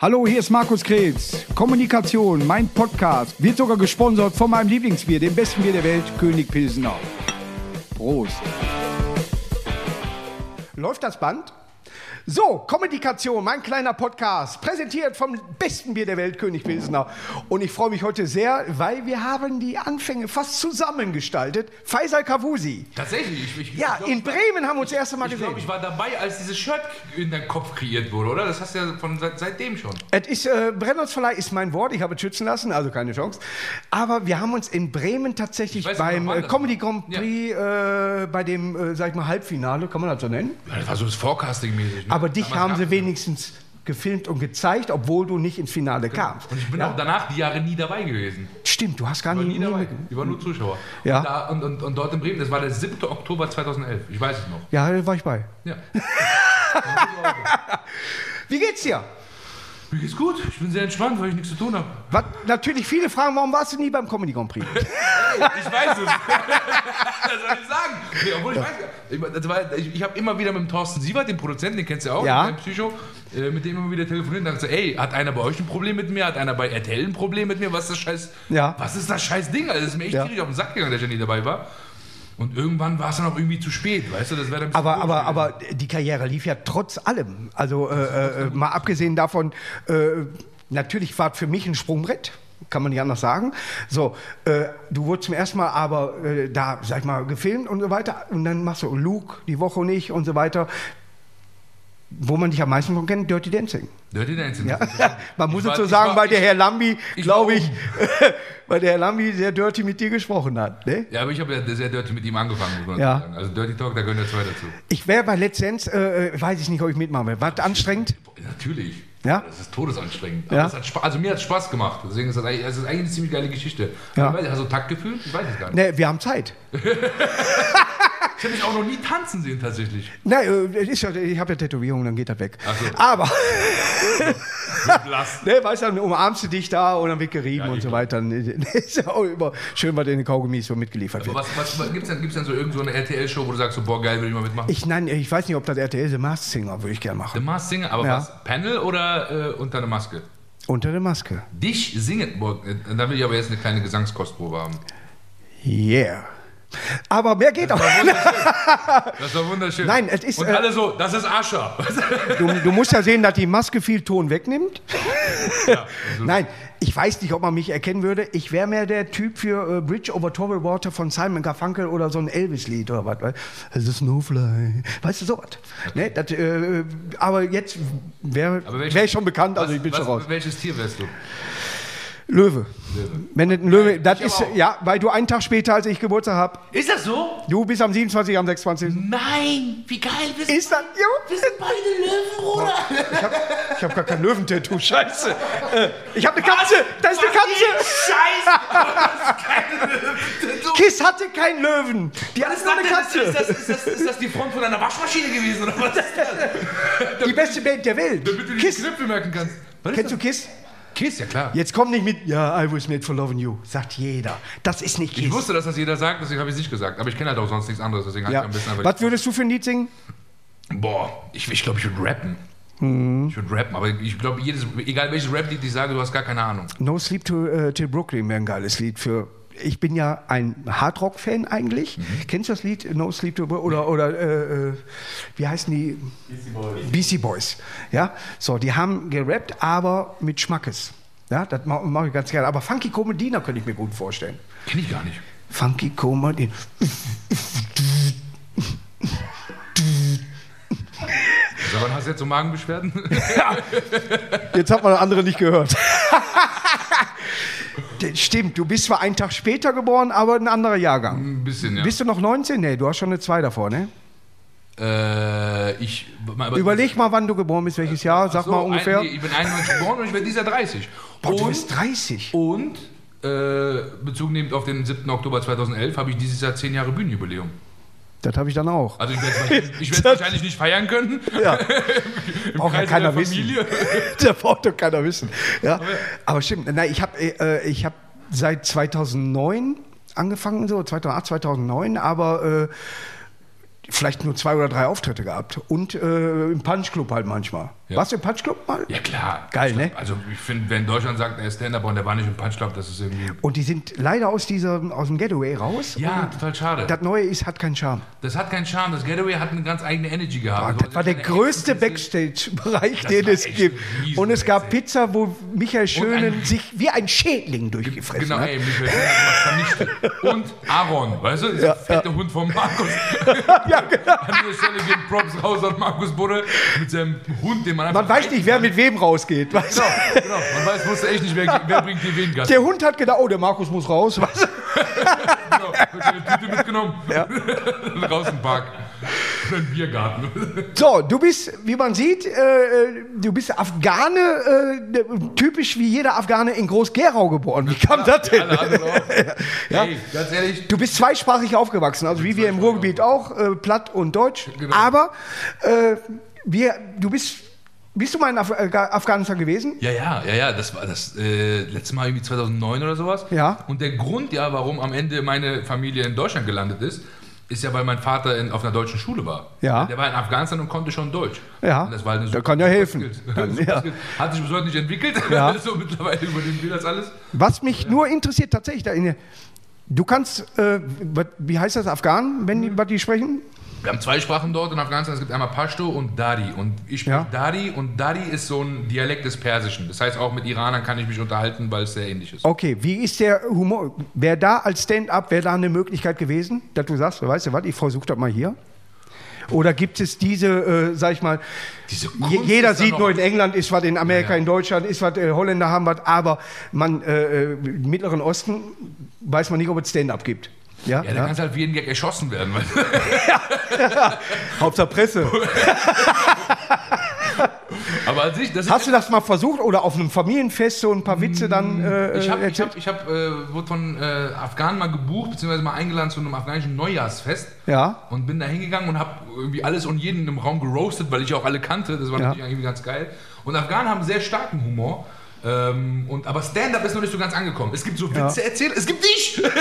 Hallo, hier ist Markus Kretz. Kommunikation, mein Podcast, wird sogar gesponsert von meinem Lieblingsbier, dem besten Bier der Welt, König Pilsener. Prost. Läuft das Band? So, Kommunikation, mein kleiner Podcast, präsentiert vom besten Bier der Welt, König Pilsener. Und ich freue mich heute sehr, weil wir haben die Anfänge fast zusammengestaltet. Faisal Kavusi. Tatsächlich? Ich, ich, Ja, ich glaub, in Bremen haben wir uns das erste Mal ich gesehen. glaube, ich war dabei, als dieses Shirt in deinem Kopf kreiert wurde, oder? Das hast du ja von seit, seitdem schon. Es ist, äh, Brennholzverleih ist mein Wort, ich habe es schützen lassen, also keine Chance. Aber wir haben uns in Bremen tatsächlich Ich beim äh, Comedy. Grand Prix, äh, bei dem, äh, sag ich mal, Halbfinale, kann man das so nennen? Ja, das war so das Forecasting-mäßig. Ne? Aber dich haben sie wenigstens gefilmt und gezeigt, obwohl du nicht ins Finale kamst. Und ich bin ja? auch danach die Jahre nie dabei gewesen. Stimmt, du hast gar Ich war nie, nie nie dabei. mit- Ich war nur Zuschauer. Ja. Und, da, und, und, und dort in Bremen, das war der 7. Oktober 2011. Ich weiß es noch. Ja, da war ich bei. Ja. Wie geht's dir? Mir geht's gut. Ich bin sehr entspannt, weil ich nichts zu tun habe. Was, natürlich viele fragen, warum warst du nie beim Comedy Grand Prix? Ich weiß es. Was soll ich sagen? Nee, obwohl ich weiß, ich, das ich, habe immer wieder mit dem Thorsten Sievert, dem Produzenten, den kennst du ja auch, Ja. mit Psycho, äh, mit dem immer wieder telefoniert und gesagt, ey, hat einer bei euch ein Problem mit mir? Hat einer bei RTL ein Problem mit mir? Was ist das scheiß, Ja. was ist das scheiß Ding? Also, das ist mir echt Ja. tierisch auf den Sack gegangen, dass ich nie dabei war. Und irgendwann war es dann auch irgendwie zu spät, weißt du? Das wäre dann Aber, aber, aber die Karriere lief ja trotz allem. Also äh, äh, mal abgesehen davon, äh, natürlich war es für mich ein Sprungbrett. Kann man nicht anders sagen. So, äh, du wurdest zum ersten Mal aber äh, da, sag ich mal, gefilmt und so weiter. Und dann machst du Luke die Woche nicht und so weiter. Wo man dich am meisten von kennt, Dirty Dancing. Dirty Dancing. Ja. das Man muss Ich dazu ich sagen, war- weil der Herr Lambi, ich glaube war ich, weil der Herr Lambi sehr dirty mit dir gesprochen hat. Ne? Ja, aber ich habe ja sehr dirty mit ihm angefangen, muss man Ja. sagen. Also Dirty Talk, da gehören ja zwei dazu. Ich wäre bei Let's Dance, äh, äh, weiß ich nicht, ob ich mitmache. War das anstrengend? Natürlich. Ja? Das ist todesanstrengend. Ja? Aber es hat also mir hat es Spaß gemacht. Deswegen ist das es ist eigentlich eine ziemlich geile Geschichte. Ja. Ich Hast du Taktgefühl? Ich weiß es gar nicht. Ne, wir haben Zeit. Ich habe mich auch noch nie tanzen sehen, tatsächlich. Nein, äh, ja, ich habe ja Tätowierungen, dann geht das weg. So. Aber, ne, weißt du, dann umarmst du dich da und dann wird gerieben Ja, und ich so weiter. Ist ja auch immer schön, was in den Kaugummis so mitgeliefert Aber wird. was, was, gibt's denn, gibt's denn so irgend so eine RTL-Show, wo du sagst, so, boah, geil, will ich mal mitmachen? Ich, nein, ich weiß nicht, ob das RTL The Masked Singer würde ich gerne The machen. Masked Singer, aber Ja. was? Panel oder äh, unter der Maske? Unter der Maske. Dich singen, boah, äh, da will ich aber jetzt eine kleine Gesangskostprobe haben. Yeah. Aber mehr geht auch. Das war wunderschön. Nein, es ist, Und äh, alle so, das ist Ascha. Du, du musst ja sehen, dass die Maske viel Ton wegnimmt. ja, also, Nein, ich weiß nicht, ob man mich erkennen würde. Ich wäre mehr der Typ für äh, Bridge over Troubled Water von Simon Garfunkel oder so ein Elvis-Lied oder was. Es ist Snowfly. Weißt du, sowas. Ne, das, äh, aber jetzt wäre wär ich schon bekannt, also was, ich bin schon was, raus. Welches Tier wärst du? Löwe. Wenn das ein Löwe, das ich ist, ja, weil du einen Tag später als ich Geburtstag habe. Ist das so? Du bist am 27, am 26. Nein, wie geil bist Ist das, jo, Wir sind beide Löwen, Bruder. ich habe ich hab gar kein Löwentattoo, scheiße. Äh, ich habe eine Katze, da ist eine Katze. Scheiße. Kiss hatte keinen Löwen. Die ist nur eine? Katze. ist, das, ist, das, ist das die Front von einer Waschmaschine gewesen oder was ist das? Die beste Band der Welt. Damit du die Kiss. Knöpfe merken kannst. Kennst du Kiss? Kiss, ja klar. Jetzt komm nicht mit, ja, I was made for loving you. Sagt jeder. Das ist nicht Kiss. Ich wusste, dass das jeder sagt, deswegen habe ich es nicht gesagt. Aber ich kenne halt auch sonst nichts anderes, deswegen habe ja. ich ein bisschen einfach Was würdest du für ein Lied singen? Boah, ich, ich glaube, ich würde rappen. Mhm. Ich würde rappen, aber ich glaube, jedes, egal welches Rap-Lied ich sage, du hast gar keine Ahnung. No Sleep to, äh, Till Brooklyn wäre ein geiles Lied für. Ich bin ja ein Hardrock-Fan eigentlich. Mhm. Kennst du das Lied No Sleep to? Oder, oder äh, äh, wie heißen die? Beastie Boys. Beastie Boys. Ja, so, die haben gerappt, aber mit Schmackes. Ja, das mache mach ich ganz gerne. Aber Funky Comedina könnte ich mir gut vorstellen. Kenne ich gar nicht. Funky Comedina. Also, wann hast du jetzt so Magenbeschwerden? Jetzt hat man andere nicht gehört. Stimmt, du bist zwar einen Tag später geboren, aber ein anderer Jahrgang. Ein bisschen, ja. Bist du noch 19? Nee, du hast schon eine 2 davor, ne? äh, ich. Überleg mal, wann du geboren bist, welches Jahr, sag so, mal ungefähr. Ein, nee, ich bin 91 geboren und ich werde dieser 30. Boah, du und, bist 30. und äh, Bezug nehmend auf den 7. Oktober 2011 habe ich dieses Jahr 10 Jahre Bühnenjubiläum. Das habe ich dann auch. Also ich werde es wahrscheinlich- nicht feiern können. Ja. Im Braucht ja keiner wissen. Da braucht doch keiner wissen. Ja. Aber stimmt, nein, ich habe äh, ich hab seit 2009 angefangen, so 2008, 2009, aber äh, vielleicht nur zwei oder drei Auftritte gehabt. Und äh, im Punchclub halt manchmal. Ja. Warst du im Punchclub mal? Ja, klar. Geil, ne? Also, ich finde, wenn Deutschland sagt, er ist Stand-Up und der war nicht im Punch-Club, das ist irgendwie. Und die sind leider aus, dieser, aus dem Getaway raus. Ja, total schade. das Neue ist, hat keinen Charme. Das hat keinen Charme. Das Getaway hat eine ganz eigene Energy gehabt. Das war der größte Backstage-Bereich, den es gibt. Und es gab Backstage. Pizza, wo Michael Schönen sich wie ein Schädling durchgefressen Genau, hat. ey, Michael Schön hat vernichtet. Und Aaron, weißt du, dieser fette Hund von Markus. Ja, genau. An dieser Stelle gehen Props raus an Markus Budde mit seinem Hund, den man einfach. Man weiß nicht, wer mit wem rausgeht. Weißt du? Genau, genau. Man weiß, wusste echt nicht, wer, wer bringt die wen Gast. Der Hund hat gedacht, oh, der Markus muss raus. Weißt du? Genau, hat seine Tüte mitgenommen. Raus im Park. Oder im Biergarten. So, du bist, wie man sieht, äh, du bist Afghane, äh, typisch wie jeder Afghane in Groß-Gerau geboren. Wie kam das denn? Ja. Hey, ganz ehrlich, Du bist zweisprachig aufgewachsen, also wie wir im Ruhrgebiet auch, äh, Platt und Deutsch. Genau. Aber äh, wir, du bist, bist du mal in Af äh, Afghanistan gewesen? Ja, ja, ja, ja, das war das äh, letzte Mal irgendwie 2009 oder sowas. Ja. Und der Grund, ja, warum am Ende meine Familie in Deutschland gelandet ist, ist ja, weil mein Vater in, auf einer deutschen Schule war. Ja. Der war in Afghanistan und konnte schon Deutsch. Ja. Und das war eine Da super- kann ja helfen. Dann, ja. Hat sich bis heute nicht entwickelt. Ja. so mittlerweile übernehmen wir das alles. Was mich nur interessiert, tatsächlich, da in, du kannst, äh, wie heißt das, Afghanen, wenn die, was die sprechen? Wir haben zwei Sprachen dort in Afghanistan. Es gibt einmal Pashto und Dari. Und ich spreche Ja. Dari und Dari ist so ein Dialekt des Persischen. Das heißt, auch mit Iranern kann ich mich unterhalten, weil es sehr ähnlich ist. Okay, wie ist der Humor? Wäre da als Stand-up, wäre da eine Möglichkeit gewesen, dass du sagst, weißt du was, ich versuche das mal hier? Oder gibt es diese, äh, sag ich mal, jeder sieht nur in England ist was, in Amerika, Ja, ja. in Deutschland ist was, äh, Holländer haben was, aber man, äh, äh, im Mittleren Osten weiß man nicht, ob es Stand-up gibt. Ja, Ja, da ja. kannst du halt für jeden Gag erschossen werden. Weil Hauptsache Presse. Aber an sich, das Hast du das mal versucht oder auf einem Familienfest so ein paar Witze dann äh, Ich habe ich erzählt? hab, ich hab, äh, wurde von äh, Afghanen mal gebucht, beziehungsweise mal eingeladen zu einem afghanischen Neujahrsfest. Ja. Und bin da hingegangen und habe irgendwie alles und jeden im Raum geroastet, weil ich auch alle kannte. Das war Ja. natürlich irgendwie ganz geil. Und Afghanen haben sehr starken Humor. Ähm, und, aber Stand-up ist noch nicht so ganz angekommen. Es gibt so Witze erzählen. Es gibt dich!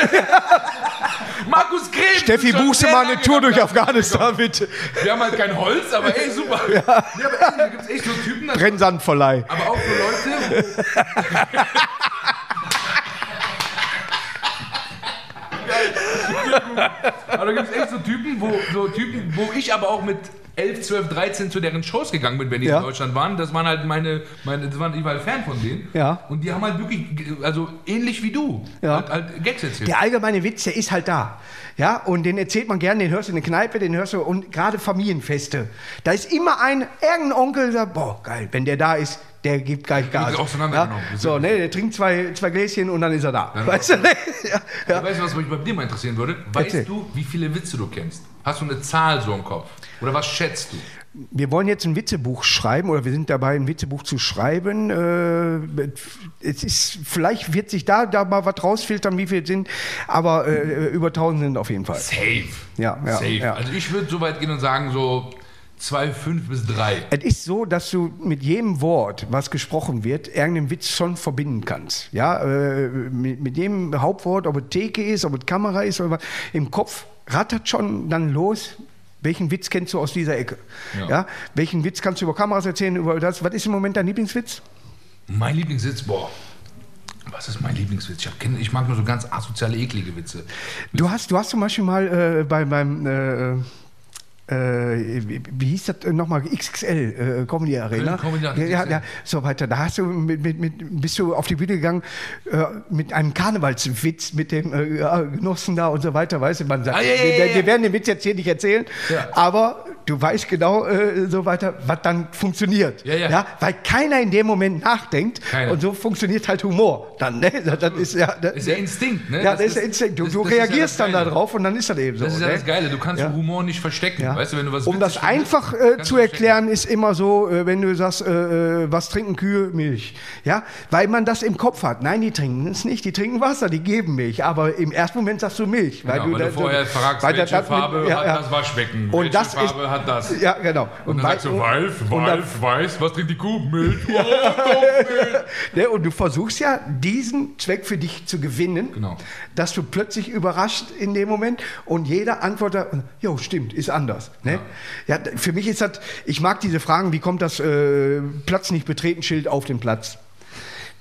Markus Krebs! Steffi, buchst du mal eine Tour durch Afghanistan, bitte. Wir haben halt kein Holz, aber ey, super. Ja. aber ey, da gibt es echt so Typen, Brennsandverleih. aber auch für Leute, wo, aber da gibt es echt so Typen, wo, so Typen, wo ich aber auch mit 11, 12, 13 zu deren Shows gegangen bin, wenn die Ja. in Deutschland waren. Das waren halt meine, meine das waren, ich war halt Fan von denen. Ja. Und die haben halt wirklich, also ähnlich wie du, Ja. halt, halt Gags erzählt. Der allgemeine Witz, der ist halt da. Ja, und den erzählt man gerne, den hörst du in der Kneipe, den hörst du, und gerade Familienfeste. Da ist immer ein, irgendein Onkel, der sagt, boah, geil, wenn der da ist, der gibt gleich Gas. Ja? So, ne, der trinkt zwei, zwei Gläschen und dann ist er da. Dann- weißt du? ne? ja, ja. Weißt du, was mich bei dir mal interessieren würde? Weißt Erzähl. du, wie viele Witze du kennst? Hast du eine Zahl so im Kopf? Oder was schätzt du? Wir wollen jetzt ein Witzebuch schreiben oder wir sind dabei, ein Witzebuch zu schreiben. Äh, es ist, vielleicht wird sich da, da mal was rausfiltern, wie viele es sind, aber äh, über 1000 sind auf jeden Fall. Safe. Ja, ja, Safe. ja. Also ich würde so weit gehen und sagen so 2, 5 bis 3. Es ist so, dass du mit jedem Wort, was gesprochen wird, irgendeinen Witz schon verbinden kannst. Ja, äh, mit, mit jedem Hauptwort, ob es Theke ist, ob es Kamera ist oder was, im Kopf rattert schon dann los. Welchen Witz kennst du aus dieser Ecke? Ja. Ja. Welchen Witz kannst du über Kameras erzählen? Über das? Was ist im Moment dein Lieblingswitz? Mein Lieblingssitz, boah. Was ist mein Lieblingswitz? Ich, hab, ich mag nur so ganz asoziale, eklige Witze. Du hast, du hast zum Beispiel mal äh, bei, beim äh, wie, wie hieß das äh, nochmal? XXL, äh, Comedy Arena. Comedy ja, ja, ja, so weiter. Da hast du mit, mit, mit, bist du auf die Bühne gegangen äh, mit einem Karnevalswitz mit dem äh, Genossen da und so weiter. Weißt du, man sagt, Ah, ja, wir, wir werden den Witz jetzt hier nicht erzählen, aber du weißt genau äh, so weiter, was dann funktioniert. Ja, ja. weil keiner in dem Moment nachdenkt Keiner. und so funktioniert halt Humor. Dann, ne? das, ist ja, das, Ist der Instinkt, ne? ja, Das das ist der Instinkt. Du, das- du das ja reagierst das dann darauf und dann ist das eben so. Das ist ja ne? das Geile. Du kannst Ja. Humor nicht verstecken. Ja. Weißt du, wenn du was um das einfach äh, zu du erklären, ist immer so, äh, wenn du sagst, äh, äh, was trinken Kühe? Milch. Ja, weil man das im Kopf hat. Nein, die trinken es nicht, die trinken Wasser, die geben Milch. Aber im ersten Moment sagst du Milch. Genau, weil du vorher fragst, weil welche Farbe ja, hat ja. das Waschbecken? Und welche das ist, Farbe hat das. Ja, genau. Und dann wei- sagst du, Walf, und dann- Walf, weiß, was trinkt die Kuh? Milch. Oh, Milch. Ne, und du versuchst ja, diesen Zweck für dich zu gewinnen, Genau. dass du plötzlich überrascht in dem Moment und jeder antwortet, jo, stimmt, ist anders. Ne? Ja. d- für mich ist das, ich mag diese Fragen, wie kommt das äh, Platz nicht betreten Schild auf den Platz?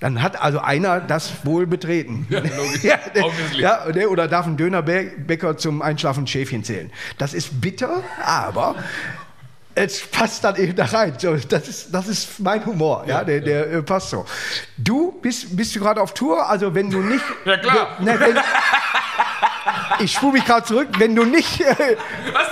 Dann hat also einer das wohl betreten. Ja, logisch. ja, ja, oder darf ein Dönerbäcker zum Einschlafen Schäfchen zählen. Das ist bitter, aber es passt dann eben da rein. So, das, ist, das ist mein Humor, ja, der, der äh, passt so. Du bist, bist du gerade auf Tour? Also wenn du nicht... Ja, klar. Ne, wenn, ich spule mich gerade zurück. Wenn du nicht, äh,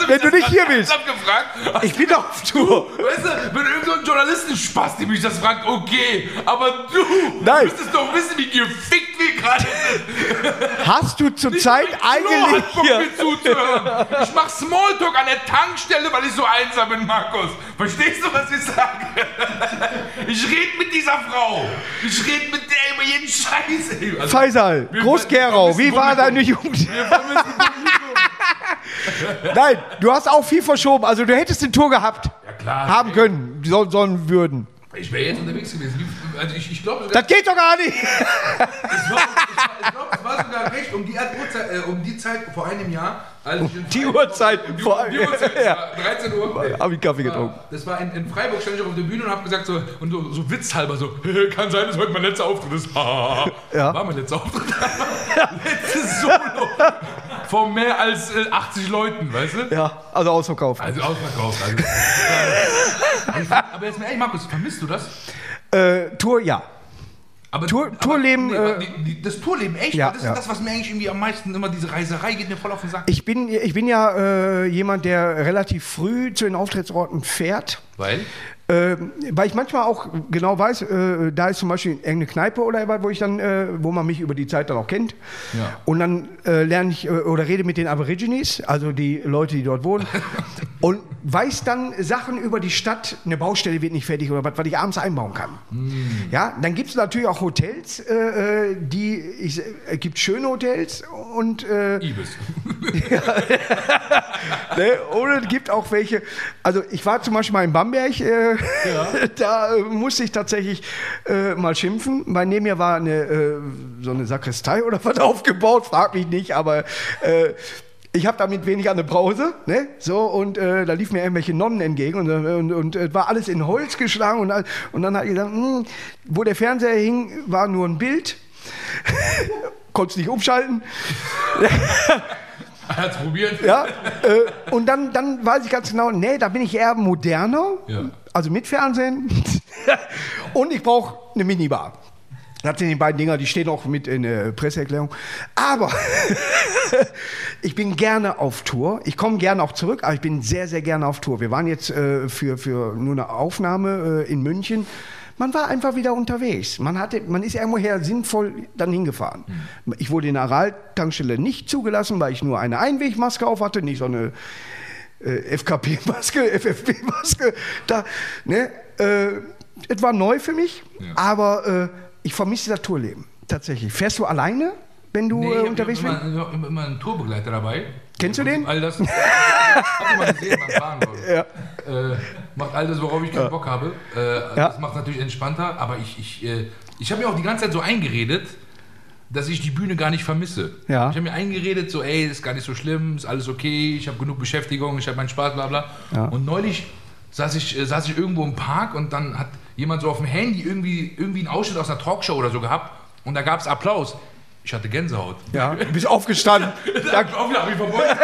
wenn du nicht hier bist. gefragt? Ich bin auf Tour. Weißt du, wenn irgend so ein Journalistenspaß, die mich das fragt, okay. Aber du, Nein. müsstest doch wissen, wie gefickt gerade sind. Hast du zurzeit eigentlich hier... mir zuzuhören. Ich mach Smalltalk an der Tankstelle, weil ich so einsam bin, Markus. Verstehst du, was ich sage? Ich rede mit dieser Frau. Ich rede mit der über jeden Scheiß. ey. Also, Faisal, Groß-Gerau, wie war deine Jugend? Nein, du hast auch viel verschoben. Also du hättest eine Tour gehabt. Ja, klar. Haben können, so, sollen würden. Ich wäre jetzt unterwegs gewesen. Also ich, ich glaube Das geht doch gar nicht. Ich, glaube, es war sogar recht um die, Uhrzeit, äh, um die Zeit vor einem Jahr. Als ich in die Uhrzeit Um vor- um die Uhrzeit, Ja. ja. 13 Uhr. Nee. Hab ich Kaffee getrunken. Ja, Das war in, in Freiburg, stand ich auf der Bühne und habe gesagt, so, und so, so witzhalber, so, kann sein, dass heute mein letzter Auftritt ist. Ja. War mein letzter Auftritt. Letztes Solo. Von mehr als äh, 80 Leuten, weißt du? Ja, also ausverkauft. Also ausverkauft. Also, äh, aber jetzt mal ehrlich, Markus, vermisst du das? Äh, Tour, ja. Aber, Tour- Tourleben, Nee, äh, die, die, das Tourleben, echt? ja, das ist ja. das, was mir eigentlich irgendwie am meisten immer diese Reiserei geht mir voll auf den Sack. Ich bin, ich bin ja äh, jemand, der relativ früh zu den Auftrittsorten fährt. Weil? Ähm, weil ich manchmal auch genau weiß, äh, da ist zum Beispiel irgendeine Kneipe oder was, wo ich dann, äh, wo man mich über die Zeit dann auch kennt. Ja. Und dann äh, lerne ich äh, oder rede mit den Aborigines, also die Leute, die dort wohnen, und weiß dann Sachen über die Stadt. Eine Baustelle wird nicht fertig oder was, was ich abends einbauen kann. Hm. Ja, dann gibt es natürlich auch Hotels, äh, äh, die ich, äh, gibt schöne Hotels und Ibis. Ne? Oder es gibt auch welche. Also ich war zum Beispiel mal in Bamberg, äh, da äh, musste ich tatsächlich äh, mal schimpfen. Bei neben mir war eine, äh, so eine Sakristei oder was aufgebaut, frag mich nicht, aber äh, ich habe damit wenig an der Brause, ne? So, und äh, da liefen mir irgendwelche Nonnen entgegen und, äh, und, und äh, war alles in Holz geschlagen und, und dann hat ich gesagt, hm, wo der Fernseher hing, war nur ein Bild. Konntest nicht umschalten. Er hat's probiert. Ja, äh, und dann, dann weiß ich ganz genau, nee, da bin ich eher moderner, Ja. also mit Fernsehen. und ich brauche eine Minibar. Das sind die beiden Dinger, die stehen auch mit in der Presseerklärung. Aber ich bin gerne auf Tour. Ich komme gerne auch zurück, aber ich bin sehr, sehr gerne auf Tour. Wir waren jetzt äh, für, für nur eine Aufnahme äh, in München. Man war einfach wieder unterwegs. Man, hatte, man ist irgendwoher sinnvoll dann hingefahren. Ich wurde in der Aral-Tankstelle nicht zugelassen, weil ich nur eine Einwegmaske auf hatte, nicht so eine äh, FKP-Maske, FFP-Maske. Da, ne? äh, es war neu für mich, Ja. aber äh, ich vermisse das Tourleben. Tatsächlich. Fährst du alleine, wenn du Nee, äh, ich unterwegs bist? immer, immer, immer einen Tourbegleiter dabei. Kennst du den? All das. hab ich mal gesehen beim Fahren. ich. Äh, macht all das, worauf ich keinen Bock habe. Äh, Ja. Das macht natürlich entspannter, aber ich, ich, äh, ich habe mir auch die ganze Zeit so eingeredet, dass ich die Bühne gar nicht vermisse. Ja. Ich habe mir eingeredet, so, ey, ist gar nicht so schlimm, ist alles okay, ich habe genug Beschäftigung, ich habe meinen Spaß, bla bla. Ja. Und neulich saß ich, äh, saß ich irgendwo im Park und dann hat jemand so auf dem Handy irgendwie, irgendwie einen Ausschnitt aus einer Talkshow oder so gehabt und da gab es Applaus. Ich hatte Gänsehaut. Ja, du bist aufgestanden. Da hab ich auch wieder hab ich verbeult.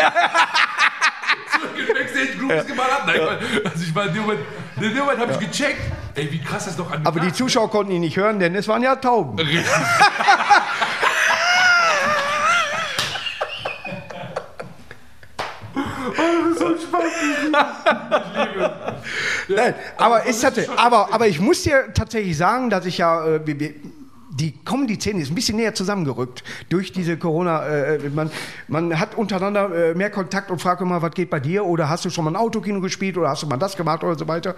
Zurück in Backstage Groups geballert. Nein, also ich war in dem Moment, in dem Moment habe ich gecheckt, ey, wie krass das doch an Aber die Zuschauer konnten ihn nicht hören, denn es waren ja Tauben. Richtig. Nein, aber, ist hatte, aber, aber ich muss dir tatsächlich sagen, dass ich ja, äh, wir- wir- die Comedy-Szene ist ein bisschen näher zusammengerückt durch diese Corona. Äh, man, man hat untereinander äh, mehr Kontakt und fragt immer, was geht bei dir? Oder hast du schon mal ein Autokino gespielt oder hast du mal das gemacht oder so weiter?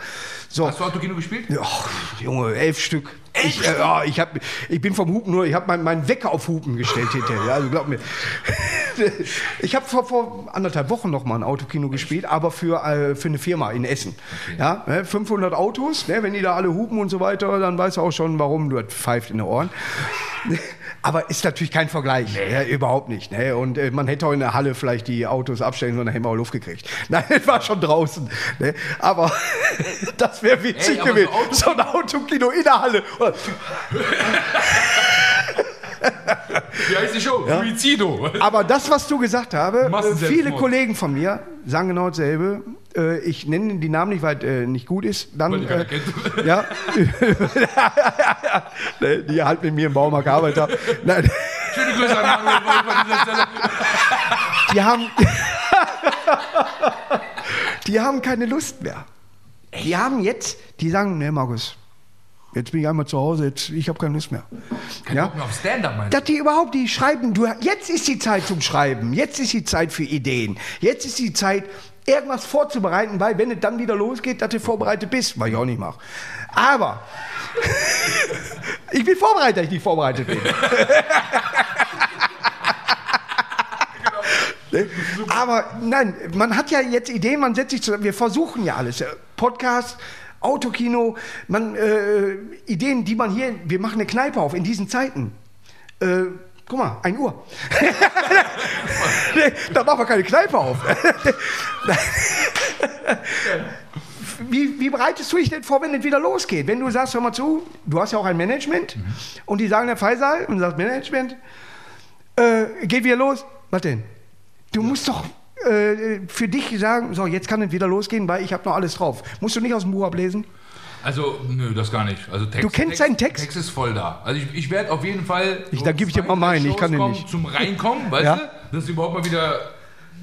So, Hast du Autokino gespielt? Och, Junge, elf Stück. Ich, äh, ja, ich, hab, ich bin vom Hupen nur, ich habe meinen mein Wecker auf Hupen gestellt hinterher. Also glaub mir. Ich habe vor, vor anderthalb Wochen noch mal ein Autokino gespielt, aber für, äh, für eine Firma in Essen. Ja, ne, 500 Autos, ne, wenn die da alle hupen und so weiter, dann weißt du auch schon, warum du pfeift in den Ohren. Aber ist natürlich kein Vergleich, ja, überhaupt nicht. Ne? Und äh, man hätte auch in der Halle vielleicht die Autos abstellen sollen, dann hätten wir auch Luft gekriegt. Nein, das war schon draußen. Ne? Aber das wäre witzig Ey, gewesen. So ein Autokino in der Halle. Wie heißt die Show? Suizido. Aber das, was du gesagt habe, äh, viele Kollegen von mir sagen genau dasselbe. Äh, Ich nenne die Namen nicht, weil es äh, nicht gut ist. Dann, Weil äh, kennt. ja, Ne, die halt mit mir im Baumarkt gearbeitet haben. Nein, Schöne Grüße an Stelle. die haben, die haben keine Lust mehr. Die haben jetzt, die sagen, ne Markus, jetzt bin ich einmal zu Hause, jetzt, ich habe keine Lust mehr. Kein Ja? Bock mehr auf Stand-up, meinst Dass die überhaupt, die schreiben, du, jetzt ist die Zeit zum Schreiben, jetzt ist die Zeit für Ideen, jetzt ist die Zeit, irgendwas vorzubereiten, weil wenn es dann wieder losgeht, dass du vorbereitet bist, was ich auch nicht mache. Aber ich bin vorbereitet, dass ich nicht vorbereitet bin. Ne? Aber nein, man hat ja jetzt Ideen, man setzt sich zusammen, wir versuchen ja alles. Podcast, Autokino, man, äh, Ideen, die man hier, wir machen eine Kneipe auf in diesen Zeiten. Äh, guck mal, 1 Uhr. Da machen wir keine Kneipe auf. wie, wie bereitest du dich denn vor, wenn es wieder losgeht? Wenn du sagst, hör mal zu, du hast ja auch ein Management und die sagen der Faisal und sagt Management, äh, geht wieder los. Was denn? Du musst doch äh, für dich sagen, so, jetzt kann es wieder losgehen, weil ich habe noch alles drauf. Musst du nicht aus dem Buch ablesen? Also, nö, das gar nicht. Also Text, Du kennst seinen Text? Text ist voll da. Also ich, ich werde auf jeden Fall. Ich- so dann gebe ich dir mal meinen, ich kann den nicht. Zum Reinkommen, weißt Ja. du? Dass du überhaupt mal wieder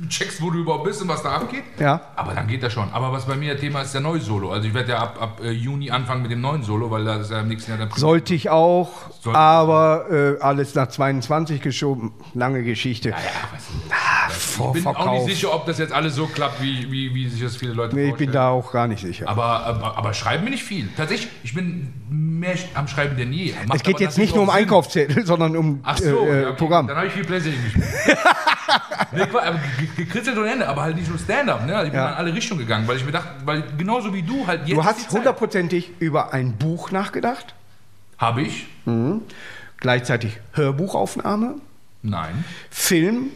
checkst, wo du überhaupt bist und was da abgeht. Ja. Aber dann geht das schon. Aber was bei mir Thema ist, der neue Solo. Also ich werde ja ab, ab äh, Juni anfangen mit dem neuen Solo, weil das ist ja im nächsten Jahr dann. Sollte ich auch, Sollte- aber äh, alles nach 22 geschoben. Lange Geschichte. Ja, was, Ah, ich bin auch nicht sicher, ob das jetzt alles so klappt, wie, wie, wie sich das viele Leute Nee, ich vorstellen. bin da auch gar nicht sicher. Aber, aber, aber schreiben bin ich viel. Tatsächlich, ich bin mehr am Schreiben denn je. Macht es geht jetzt nicht nur um Sinn. Einkaufszettel, sondern um Ach so, äh, ja, okay. Programm. Dann habe ich viel Playstation gespielt. nee, gekritzelt ohne Ende, aber halt nicht nur Stand-up. Ne? Ich bin Ja. in alle Richtungen gegangen, weil ich mir dachte, weil genauso wie du halt jetzt. Du hast hundertprozentig über ein Buch nachgedacht, Habe ich? gleichzeitig Hörbuchaufnahme, Nein. Film,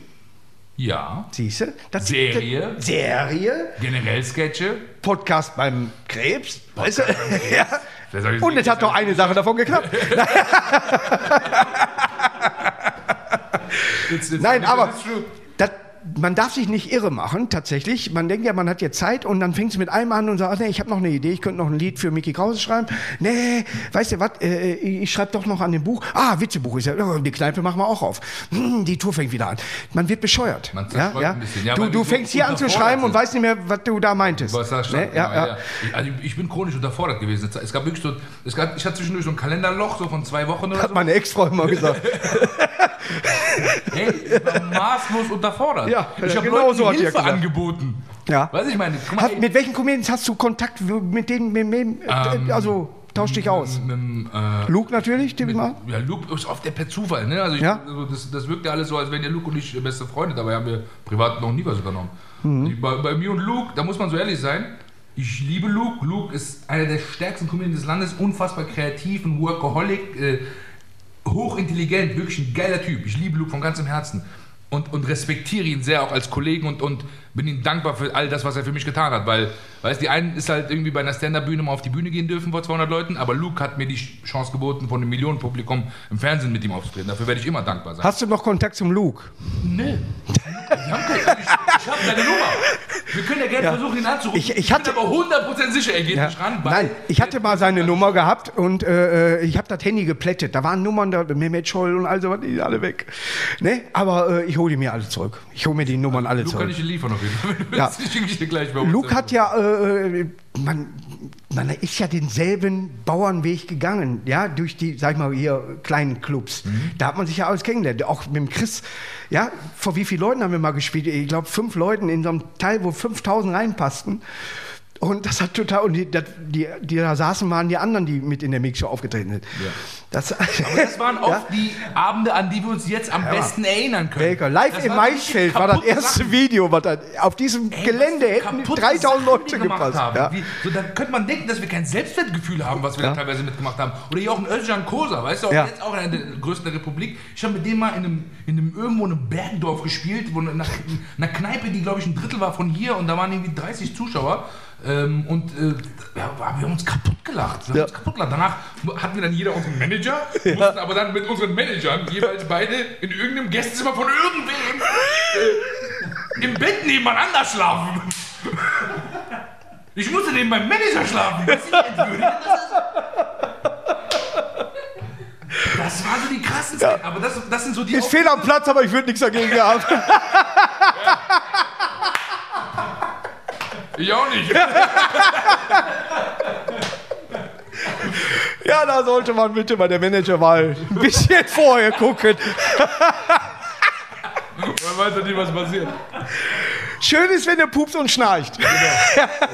Ja. siehst du? Serie? Serie, Generell Sketche. Podcast beim Krebs, weißt du? ja. Wer soll ich- Und es hat doch eine Sache davon geklappt. Nein, aber das, man darf sich nicht irre machen, tatsächlich. Man denkt ja, man hat jetzt Zeit und dann fängt es mit einem an und sagt, ach nee, ich habe noch eine Idee, ich könnte noch ein Lied für Mickey Krause schreiben. Nee, weißt du was, äh, ich schreibe doch noch an dem Buch. Ah, Witzebuch ist ja, oh, die Kneipe machen wir auch auf. Hm, die Tour fängt wieder an. Man wird bescheuert. Man ja, ja? Ja, du du fängst hier an zu schreiben und weißt nicht mehr, was du da meintest. Was da stand, Ne? Ja, ja. ja. Ich, also ich bin chronisch unterfordert gewesen. Es gab wirklich so, es gab, ich hatte zwischendurch so ein Kalenderloch so von zwei Wochen oder Hat so. meine Ex-Frau immer gesagt. Hey, ich war maßlos unterfordert. Ja, ich habe genau Leuten so hat Hilfe gesagt. angeboten. Ja. Du, ich meine, mal, Hat, mit welchen Comedians hast du Kontakt mit denen? Mit, mit, Ähm, also tausch dich aus. dem, äh, Luke natürlich, den mit, mal. ja, Luke ist oft der per Zufall, ne? Also ich, Ja. also das, das wirkt ja alles so, als wären ja Luke und ich beste Freunde, dabei haben wir privat noch nie was unternommen. Mhm. Bei, bei mir und Luke, da muss man so ehrlich sein, ich liebe Luke. Luke ist einer der stärksten Comedians des Landes, unfassbar kreativ, ein Workaholic, äh, hochintelligent, wirklich ein geiler Typ. Ich liebe Luke von ganzem Herzen. Und, und respektiere ihn sehr auch als Kollegen und, und bin ihm dankbar für all das, was er für mich getan hat. Weil, weißt die einen ist halt irgendwie bei einer Stand-Up-Bühne mal auf die Bühne gehen dürfen vor 200 Leuten, aber Luke hat mir die Chance geboten, von einem Millionenpublikum im Fernsehen mit ihm aufzutreten. Dafür werde ich immer dankbar sein. Hast du noch Kontakt zum Luke? Nee. Ich ich habe seine Nummer. Wir können ja gerne versuchen, ihn anzurufen. Ich- ich hatte- bin aber 100% sicher, er geht Ja. nicht ran. Nein, ich hatte mal seine Nummer gehabt und äh, ich habe das Handy geplättet. Da waren Nummern da, Mehmet Scholl und also was, die sind alle weg. Ne? Aber äh, ich hole die mir alle zurück. Ich hole mir die Nummern alle Luke kann zurück. ich dir liefern auf jeden Fall. Ja. ich dir gleich bei uns. Luke hat ja, äh, man, man ist ja denselben Bauernweg gegangen, ja, durch die, sag ich mal, hier kleinen Clubs. Da hat man sich ja alles kennengelernt. Auch mit dem Chris, ja, vor wie vielen Leuten haben wir mal gespielt? Ich glaube, fünf Leuten in so einem Teil, wo 5000 reinpassten. Und das hat total, und die, die, die da saßen, waren die anderen, die mit in der Mixshow aufgetreten sind. Das, das waren oft die Abende, an die wir uns jetzt am besten erinnern können. Baker. Live Das im Maisfeld war das erste Sachen. Video, was da, auf diesem Ey, Gelände hätten kaputte 3000 Sachen Leute gepasst. Haben. Ja. Wie, so, da könnte man denken, dass wir kein Selbstwertgefühl haben, was wir Ja. da teilweise mitgemacht haben. Oder hier auch ein Özcan Kosa, weißt du, auch Ja. jetzt auch einer der größten der Republik. Ich habe mit dem mal in einem, in einem irgendwo in einem Bergdorf gespielt, wo in einer, in einer Kneipe, die glaube ich ein Drittel war von hier und da waren irgendwie 30 Zuschauer. Ähm, und äh, ja, wir haben uns kaputt gelacht. Wir haben Ja. uns kaputt gelacht. Danach hatten wir dann jeder unseren Manager, mussten aber dann mit unseren Managern jeweils beide in irgendeinem Gästezimmer von irgendwem äh, im Bett nebeneinander schlafen. Ich musste neben meinem Manager schlafen. Das, ist das, war so die krassen Zeiten. Aber das, das sind so die. Ist fehl am Platz, aber ich würde nichts dagegen haben. ich auch nicht. Ja, da sollte man bitte mal der Manager mal ein bisschen vorher gucken. Man weiß ja nicht, was passiert. Schön ist, wenn er pupt und schnarcht.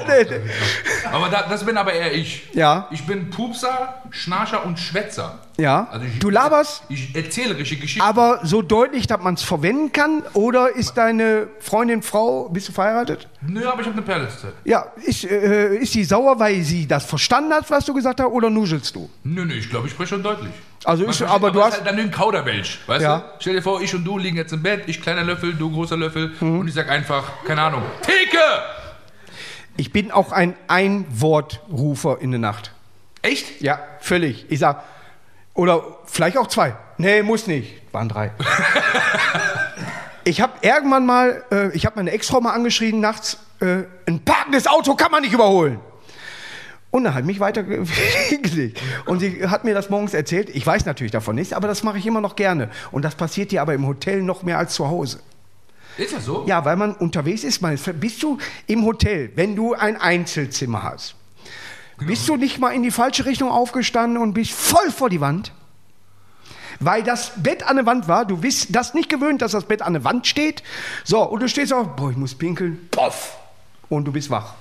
Nee, nee. Aber da, das bin aber eher ich. Ja. Ich bin Pupser, Schnarcher und Schwätzer. Ja. Also ich, Du laberst, Ich erzählerische Geschichten. aber so deutlich, dass man es verwenden kann? Oder ist deine Freundin, Frau, bist du verheiratet? Nö, aber ich habe eine Perle zur Zeit. Ja, ist, äh, ist sie sauer, weil sie das verstanden hat, was du gesagt hast, oder nuschelst du? Nö, nö, ich glaube, ich spreche schon deutlich. Also ist, versteht, aber du hast. halt dann ein Kauderwelsch, weißt Ja. du? Stell dir vor, ich und du liegen jetzt im Bett, ich kleiner Löffel, du großer Löffel Mhm. und ich sag einfach, keine Ahnung, Theke! Ich bin auch ein Einwortrufer in der Nacht. Echt? Ja, völlig. Ich sag, oder vielleicht auch zwei. Nee, muss nicht. Waren drei. ich habe irgendwann mal, äh, ich habe meine Ex-Frau mal angeschrien nachts, äh, ein parkendes Auto kann man nicht überholen. Und dann hat mich weiter gelegt. Und sie hat mir das morgens erzählt. Ich weiß natürlich davon nichts, aber das mache ich immer noch gerne. Und das passiert dir aber im Hotel noch mehr als zu Hause. Ist das so? Ja, weil man unterwegs ist. Man, bist du im Hotel, wenn du ein Einzelzimmer hast, bist du nicht mal in die falsche Richtung aufgestanden und bist voll vor die Wand? Weil das Bett an der Wand war, du bist das nicht gewöhnt, dass das Bett an der Wand steht. So, und du stehst auf, boah, ich muss pinkeln, poff, und du bist wach.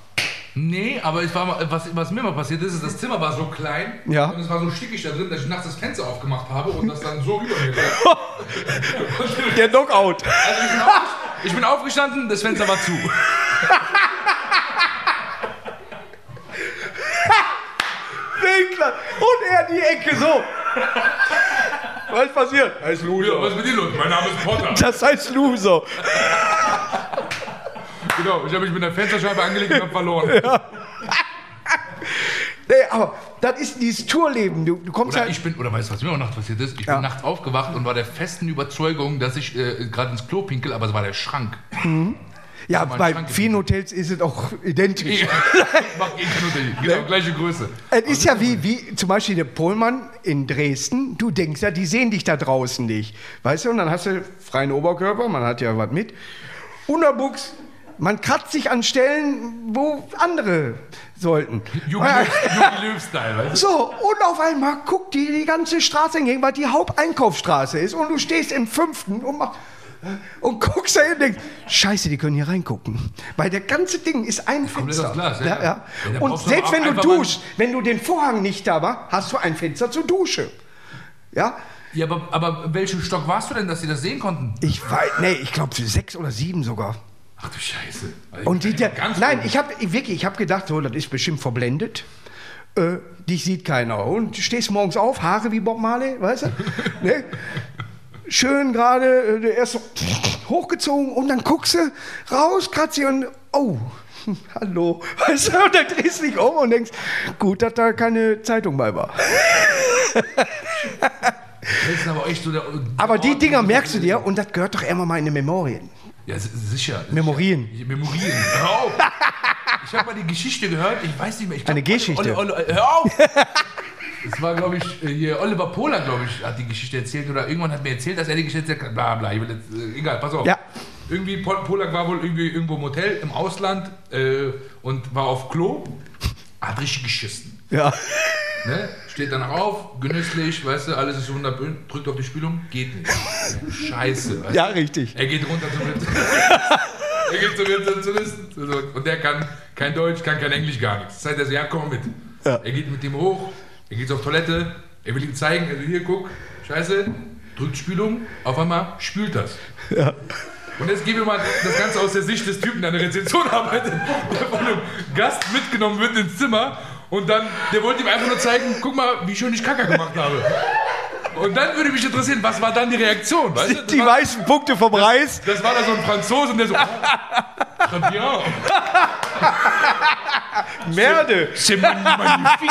Nee, aber es war mal, was, was mir mal passiert ist, ist, das Zimmer war so klein Ja. und es war so stickig da drin, dass ich nachts das Fenster aufgemacht habe und das dann so über mir lag. Der Knockout. Also ich bin, auf, ich bin aufgestanden, das Fenster war zu. Winkler. Und er die Ecke so. Was passiert? Er ist Ja, was ist mit dir los? Mein Name ist Potter. Das heißt Loser. Genau, ich habe mich mit der Fensterscheibe angelegt und habe verloren. Nee, aber das ist dieses Tourleben. Du, du kommst Oder halt. ich bin, oder weißt du, was mir auch nachts passiert ist? Ich Ja. bin nachts aufgewacht und war der festen Überzeugung, dass ich äh, gerade ins Klo pinkel, aber es war der Schrank. Ja, bei vielen Hotels ist es auch identisch. Unterschied. Genau, gleiche Größe. Es ist ja wie, wie zum Beispiel der Pohlmann in Dresden. Du denkst ja, die sehen dich da draußen nicht. Weißt du, und dann hast du freien Oberkörper, man hat ja was mit. Unterbuchs, man kratzt sich an Stellen, wo andere sollten. Du? So, und auf einmal guckt dir die ganze Straße entgegen, weil die Haupteinkaufsstraße ist. Und du stehst im fünften und, mach, und guckst da hin und denkst, Scheiße, die können hier reingucken. Weil der ganze Ding ist ein Fenster. Glas, ja, ja, ja. Und selbst wenn du duschst, wenn du den Vorhang nicht da war, hast du ein Fenster zur Dusche. Ja? Ja, aber, aber welchen Stock warst du denn, dass sie das sehen konnten? Ich weiß, nee, ich glaube sechs oder sieben sogar. Ach du Scheiße. Also Und die, der, nein, ich habe wirklich, ich habe gedacht, so, das ist bestimmt verblendet. Äh, dich sieht keiner. Und du stehst morgens auf, Haare wie Bob Marley, weißt du? ne? Schön gerade, äh, erst so hochgezogen und dann guckst du raus, kratzt sie und oh, hallo. Weißt du, und dann drehst du dich um und denkst, gut, dass da keine Zeitung bei war. Aber so der, Aber die Dinger merkst du dir und das gehört doch immer mal in die Memorien. Ja, sicher. Memorien. Memorien. Hör auf. Ich habe mal die Geschichte gehört, ich weiß nicht mehr. Ich glaub, Eine Geschichte. Olle, Olle, hör auf! Das war, glaube ich, äh, hier Oliver Pola, glaube ich, hat die Geschichte erzählt. Oder irgendwann hat mir erzählt, dass er die Geschichte erzählt hat. Bla, bla. Ich will jetzt, äh, egal, pass auf. Ja. Irgendwie, Pol Polak war wohl irgendwie irgendwo im Hotel im Ausland äh, und war auf Klo. Hat richtig geschissen. Ja. Ne? Steht danach auf, genüsslich, weißt du, alles ist wunderbar, drückt auf die Spülung, geht nicht. Scheiße. Weißt Ja, du? richtig. Er geht runter zum Der geht zum Rezeptionisten. Und der kann kein Deutsch, kann kein Englisch, gar nichts. Das heißt, er so, ja, komm mit. Ja. Er geht mit dem hoch, er geht auf Toilette, er will ihm zeigen, also hier, guck, scheiße, drückt Spülung, auf einmal spült das. Und jetzt geben wir mal das Ganze aus der Sicht des Typen, der an der Rezeption arbeitet, der von einem Gast mitgenommen wird ins Zimmer und dann, der wollte ihm einfach nur zeigen, guck mal, wie schön ich Kacker gemacht habe. Und dann würde mich interessieren, was war dann die Reaktion? Weißt du? Das Die war, weißen Punkte vom Reis. das war da so ein Franzose und der so, bien. Merde. C'est magnifique.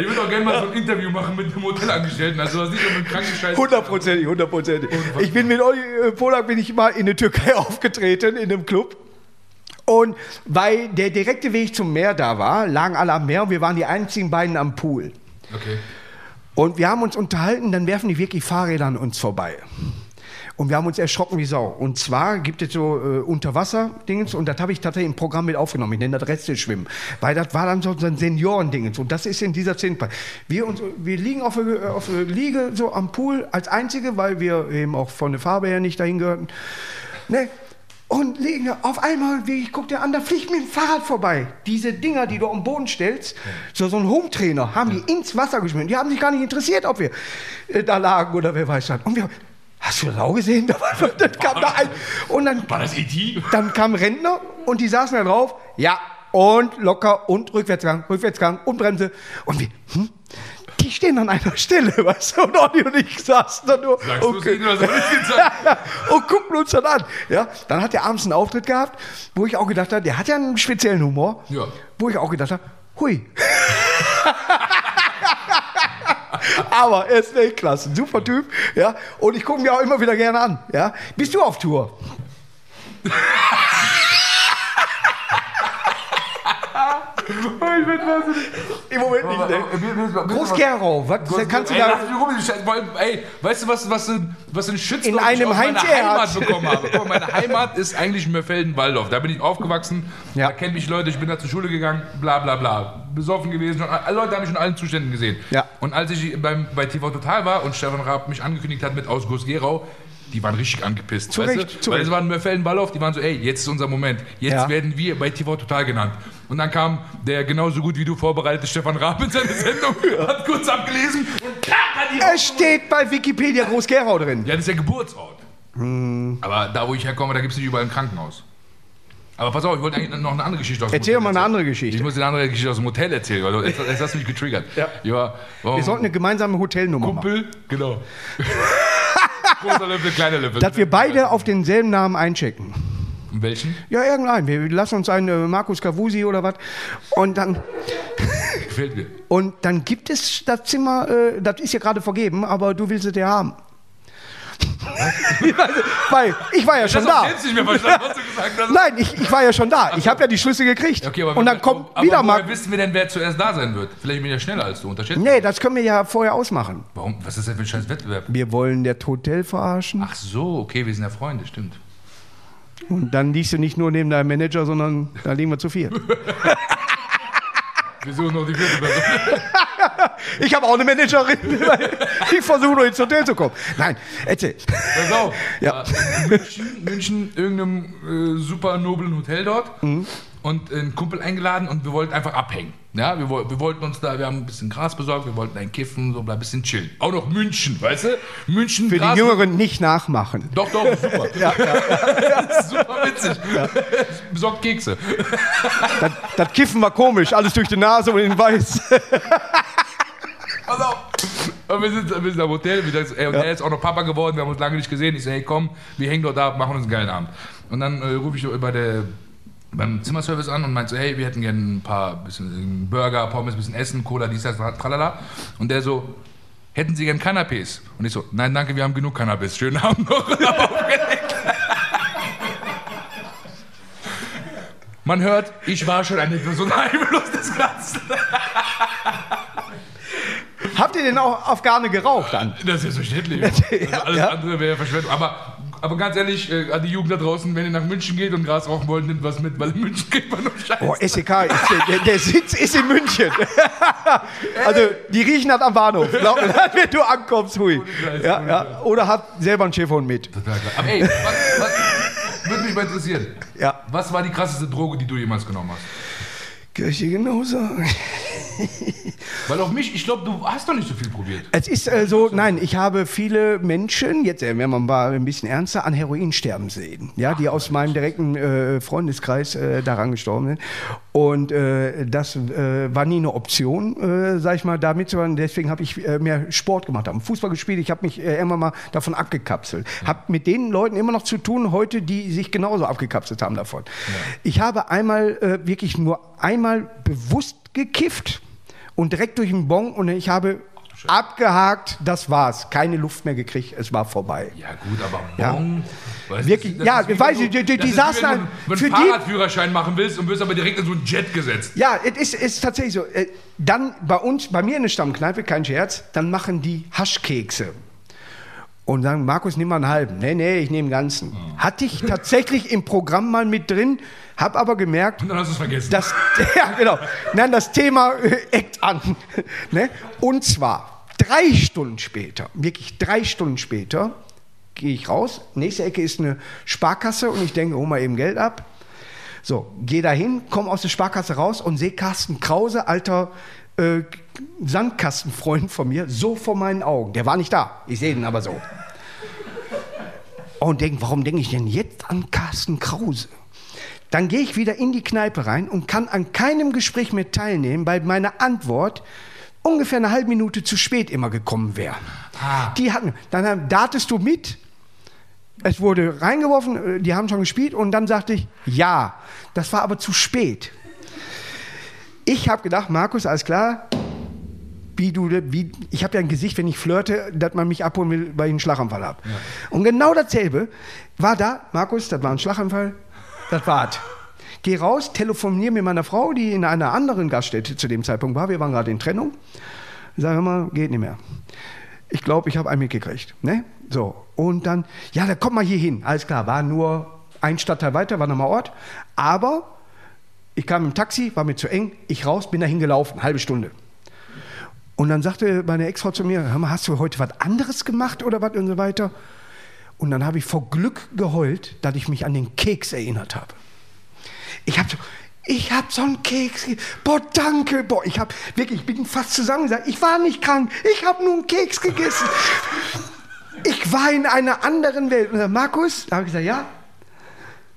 Ich würde auch gerne mal so ein Interview machen mit dem Hotelangestellten, also was nicht um den Krankenscheiß. Hundertprozentig, hundertprozentig. Ich bin mit Olli äh, Polak bin ich mal in der Türkei aufgetreten, in einem Club. Und weil der direkte Weg zum Meer da war, lagen alle am Meer und wir waren die einzigen beiden am Pool. Okay. Und wir haben uns unterhalten, dann werfen die wirklich Fahrräder an uns vorbei. Und wir haben uns erschrocken wie Sau. Und zwar gibt es so äh, Unterwasser-Dingens und das habe ich tatsächlich im Programm mit aufgenommen. Ich nenne das Resteschwimmen. Weil das war dann so ein Senioren-Dingens. Und das ist in dieser Szene. Wir, uns, wir liegen auf der, auf der Liege so am Pool als Einzige, weil wir eben auch von der Farbe her nicht dahin gehörten. Ne? Und liegen da. auf einmal, wie ich guck der an, da fliegt mir ein Fahrrad vorbei. Diese Dinger, die du am Boden stellst, so, so ein Home-Trainer, haben die ins Wasser geschmissen. Die haben sich gar nicht interessiert, ob wir äh, da lagen oder wer weiß was. Und wir, hast du das auch gesehen? Da war, dann kam da ein, und dann, War das E.T.? dann kam Rentner und die saßen da drauf. Ja, und locker und Rückwärtsgang, Rückwärtsgang und Bremse. Und wir, hm? Die stehen an einer Stelle, weißt du? Und Olli und ich saßen da nur. Sagst du es okay. sagen? und gucken uns dann an. Ja, dann hat er abends einen Auftritt gehabt, wo ich auch gedacht habe, der hat ja einen speziellen Humor. Ja. Wo ich auch gedacht habe, hui. Aber er ist Weltklasse, super Typ, ja. Und ich gucke mir auch immer wieder gerne an, ja. Bist du auf Tour? Im Moment nicht, ne? Groß-Gerau, was kannst du ey, da... Ey, weißt du, was, was, ein- was ein Shitstorm In einem ich Heimtierarzt. Heimat bekommen habe? Guck meine Heimat ist eigentlich Mörfelden-Walldorf. Da bin ich aufgewachsen, Ja. da kennen mich Leute, ich bin da zur Schule gegangen, bla bla bla. Besoffen gewesen, alle Leute haben mich in allen Zuständen gesehen. Ja. Und als ich beim, bei TV Total war und Stefan Raab mich angekündigt hat mit aus Groß-Gerau, die waren richtig angepisst. Zu weißt Recht, du? zu Weil es waren Mörfelden-Walldorf, die waren so, ey, jetzt ist unser Moment. Jetzt Ja. werden wir bei TV Total genannt. Und dann kam der genauso gut wie du vorbereitete Stefan Raab in seine Sendung, hat kurz abgelesen und tack, hat die Es steht bei Wikipedia Groß-Gerau drin. ja, das ist der Geburtsort. Hm. Aber da, wo ich herkomme, da gibt es nicht überall ein Krankenhaus. Aber pass auf, ich wollte eigentlich noch eine andere Geschichte aus dem Erzähl Hotel mal eine erzählen. andere Geschichte. Ich muss eine andere Geschichte aus dem Hotel erzählen, weil jetzt, jetzt hast du mich getriggert. Ja. ja Wir sollten eine gemeinsame Hotelnummer machen. Kumpel, genau. Großer Löffel, kleiner Löffel. Dass wir beide auf denselben Namen einchecken. Welchen? Ja, irgendeinen. Wir lassen uns einen äh, Markus Cavusi oder was. Und dann, Gefällt mir. und dann gibt es das Zimmer, äh, das ist ja gerade vergeben, aber du willst es ja haben. Weil ich war ja schon das da. jetzt nicht mehr verstanden, was du gesagt hast. Nein, ich, ich war ja schon da. Ich habe ja die Schlüssel gekriegt. Okay, aber und dann kommt aber wieder mal. wissen wir denn, wer zuerst da sein wird? Vielleicht bin ich ja schneller als du. Unterschätzt. Nee, das können wir ja vorher ausmachen. Warum? Was ist denn für ein scheiß Wettbewerb? Wir wollen das Hotel verarschen. Ach so, okay, wir sind ja Freunde, stimmt. Und dann liegst du nicht nur neben deinem Manager, sondern da liegen wir zu viert. Wir suchen noch die vierte Person. Ich habe auch eine Managerin. Ich versuche nur ins Hotel zu kommen. Nein, erzähl. Pass auf. Ja. Äh, in München, München, irgendeinem äh, super noblen Hotel dort. Mhm. Und einen Kumpel eingeladen und wir wollten einfach abhängen. Ja, wir, wir wollten uns da, wir haben ein bisschen Gras besorgt, wir wollten ein Kiffen, so ein bisschen chillen. Auch noch München, weißt du? München, Für Gras- die Jüngeren nicht nachmachen. Doch, doch, super. super witzig. Besorgt Kekse. Das, das Kiffen war komisch, alles durch die Nase und in den Weiß. Pass auf. Und wir sind, wir sind am Hotel, wir sagen, ey, und er ist auch noch Papa geworden, wir haben uns lange nicht gesehen. Ich so, hey, komm, wir hängen dort ab, machen uns einen geilen Abend. Und dann äh, rufe ich bei der, beim Zimmerservice an und meinte so, hey, wir hätten gerne ein paar bisschen Burger, Pommes, bisschen Essen, Cola, dies, das, tralala. Und der so, hätten Sie gern Canapés? Und ich so, nein, danke, wir haben genug Cannabis. Schönen Abend noch. Man hört, ich war schon eine Person heimlos des Ganzen. Habt ihr denn auch Afghane geraucht dann? Das ist selbstverständlich. Also alles ja. andere wäre Verschwendung. Aber aber ganz ehrlich, äh, an die Jugend da draußen, wenn ihr nach München geht und Gras rauchen wollt, nimmt was mit, weil in München geht man nur Scheiße. Oh, SEK, ist, der, der Sitz ist in München. also, die riechen das am Bahnhof. Glaub wenn du ankommst, hui. Scheiß, Ja, ja. Oder hat selber einen Schäferhund mit. Total klar. Aber ey, was, was würde mich mal interessieren. Ja. Was war die krasseste Droge, die du jemals genommen hast? Kann ich dir genau sagen. Weil auf mich, ich glaube, du hast doch nicht so viel probiert. Es ist äh, so, nein, ich habe viele Menschen, jetzt äh, werden wir mal ein bisschen ernster, an Heroin sterben sehen, ja, die aus meinem direkten äh, Freundeskreis äh, daran gestorben sind. Und äh, das äh, war nie eine Option, äh, sag ich mal, da mitzumachen. Deswegen habe ich mehr Sport gemacht, habe Fußball gespielt. Ich habe mich immer mal davon abgekapselt. Habe mit den Leuten immer noch zu tun heute, die sich genauso abgekapselt haben davon. Ich habe einmal wirklich nur einmal bewusst gekifft und direkt durch den Bon und ich habe abgehakt, das war's. Keine Luft mehr gekriegt, es war vorbei. Ja gut, aber Ja. Bon, weißt du, Wirklich, das ja, weiß wenn ich, die- die- die saßen wenn halt- du einen die- Fahrradführerschein machen willst und wirst aber direkt in so einen Jet gesetzt. Ja, es ist, ist tatsächlich so. Äh, Dann bei uns, bei mir in der Stammkneipe, kein Scherz, dann machen die Haschkekse. Und sagen, Markus, nimm mal einen halben. Nee, nee, ich nehme einen ganzen. Hatte ich tatsächlich im Programm mal mit drin, hab aber gemerkt, Und dann hast vergessen. das, ja, genau. Nein, das Thema äh, eckt an. ne? Und zwar drei Stunden später, wirklich drei Stunden später, gehe ich raus. Nächste Ecke ist eine Sparkasse und ich denke, hol mal eben Geld ab. So, gehe dahin, komme aus der Sparkasse raus und sehe Carsten Krause, alter äh, Sandkastenfreund von mir, so vor meinen Augen. Der war nicht da, ich sehe ihn aber so. Und denke, warum denke ich denn jetzt an Carsten Krause? Dann gehe ich wieder in die Kneipe rein und kann an keinem Gespräch mehr teilnehmen, weil meine Antwort ungefähr eine halbe Minute zu spät immer gekommen wäre. Ah. Die hatten, dann datest du mit, es wurde reingeworfen, äh, die haben schon gespielt und dann sagte ich, ja, das war aber zu spät. Ich habe gedacht, Markus, alles klar, wie du, wie, ich habe ja ein Gesicht, wenn ich flirte, dass man mich abholen will, weil ich einen Schlaganfall habe. Und genau dasselbe war da, Markus, das war ein Schlaganfall, das war's. Geh raus, telefonier mit meiner Frau, die in einer anderen Gaststätte zu dem Zeitpunkt war. Wir waren gerade in Trennung. Sag mal, geht nicht mehr. Ich glaube, ich habe einen mitgekriegt. Ne? So. Und dann, ja, dann komm mal hier hin. Alles klar, war nur ein Stadtteil weiter, war nochmal Ort. Aber ich kam im Taxi, war mir zu eng, ich raus, bin dahin gelaufen, halbe Stunde. Und dann sagte meine Ex-Frau zu mir, hör mal, hast du heute was anderes gemacht oder was und so weiter? Und dann habe ich vor Glück geheult, dass ich mich an den Keks erinnert habe. Ich habe so, ich habe so einen Keks, boah, danke, boah, ich habe wirklich, ich bin fast zusammengesagt, ich war nicht krank, ich habe nur einen Keks gegessen. Ich war in einer anderen Welt. Und dann, Markus, da habe ich gesagt, ja,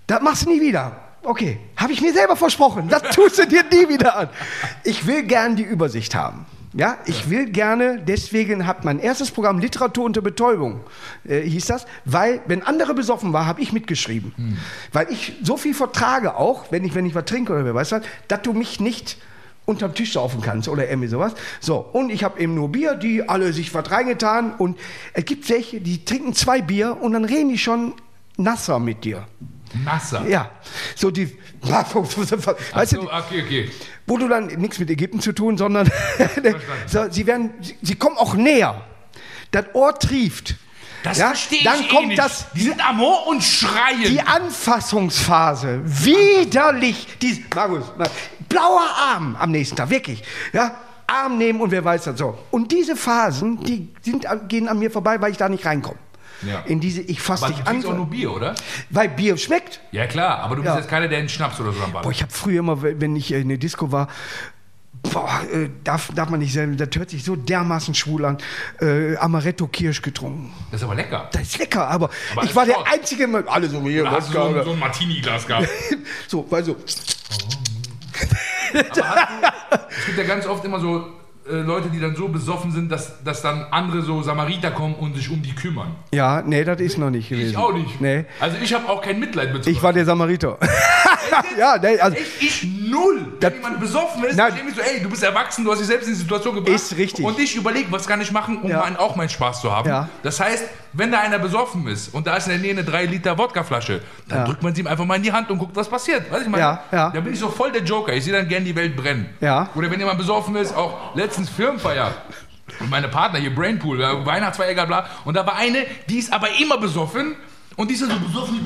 das machst du nie wieder. Okay, habe ich mir selber versprochen. Das tust du dir nie wieder an. Ich will gern die Übersicht haben. Ja, ich will gerne, deswegen hat mein erstes Programm Literatur unter Betäubung, äh, hieß das, weil, wenn andere besoffen waren, habe ich mitgeschrieben. Weil ich so viel vertrage auch, wenn ich, wenn ich was trinke oder wer weiß was, dass du mich nicht unterm Tisch saufen kannst oder irgendwie sowas. So, und ich habe eben nur Bier, die alle sich was reingetan und es gibt welche, die trinken zwei Bier und dann reden die schon nasser mit dir. Nasser. Ja, so die, weißt du, so, okay, okay. wo du dann nichts mit Ägypten zu tun, sondern so, sie werden, sie, sie kommen auch näher. Das Ohr trieft. Das Ja, verstehe ich dann eh kommt nicht. das- Die sind Amor und schreien. Die Anfassungsphase, widerlich. Die, Markus, blauer Arm am nächsten Tag, wirklich. Ja, Arm nehmen und wer weiß das so. Und diese Phasen, die sind, gehen an mir vorbei, weil ich da nicht reinkomme. Ja. In diese, ich fasse dich du trinkst auch an, nur Bier, oder? weil Bier schmeckt. Ja klar, aber du bist Ja. jetzt keiner, der einen Schnaps oder so am Ball Boah, ich habe früher immer, wenn ich in der Disco war, boah, äh, darf, darf man nicht sagen, das hört sich so dermaßen schwul an, äh, Amaretto Kirsch getrunken. Das ist aber lecker. Das ist lecker, aber, Aber ich war der Sport. Einzige, mit- alle so hier, Da hast du so, ein- so ein Martini-Glas gehabt. so, weil so, Es gibt ja ganz oft immer so äh, Leute, die dann so besoffen sind, dass, dass dann andere so Samariter kommen und sich um die kümmern. ja, nee, das ist noch nicht gewesen. Ich auch nicht. Nee, Also ich habe auch kein Mitleid mit ich war der Samariter. ja, nee, also, Echt? Ich null. Wenn jemand besoffen ist, Nein. dann denke ich so, ey, du bist erwachsen, du hast dich selbst in die Situation gebracht. Ist richtig. Und ich überlege, was kann ich machen, um Ja. mein, auch meinen Spaß zu haben. Ja. Das heißt, wenn da einer besoffen ist und da ist in der Nähe eine 3 Liter Wodkaflasche, dann Ja. drückt man sie ihm einfach mal in die Hand und guckt, was passiert. Weißt du, ich meine, Ja, ja. da bin ich so voll der Joker. Ich sehe dann gern die Welt brennen. Ja. Oder wenn jemand besoffen ist, auch letztens Firmenfeier. Und meine Partner hier, Brainpool, ja, Weihnachtsfeier, bla bla. Und da war eine, die ist aber immer besoffen. Und die ist ja so besoffen,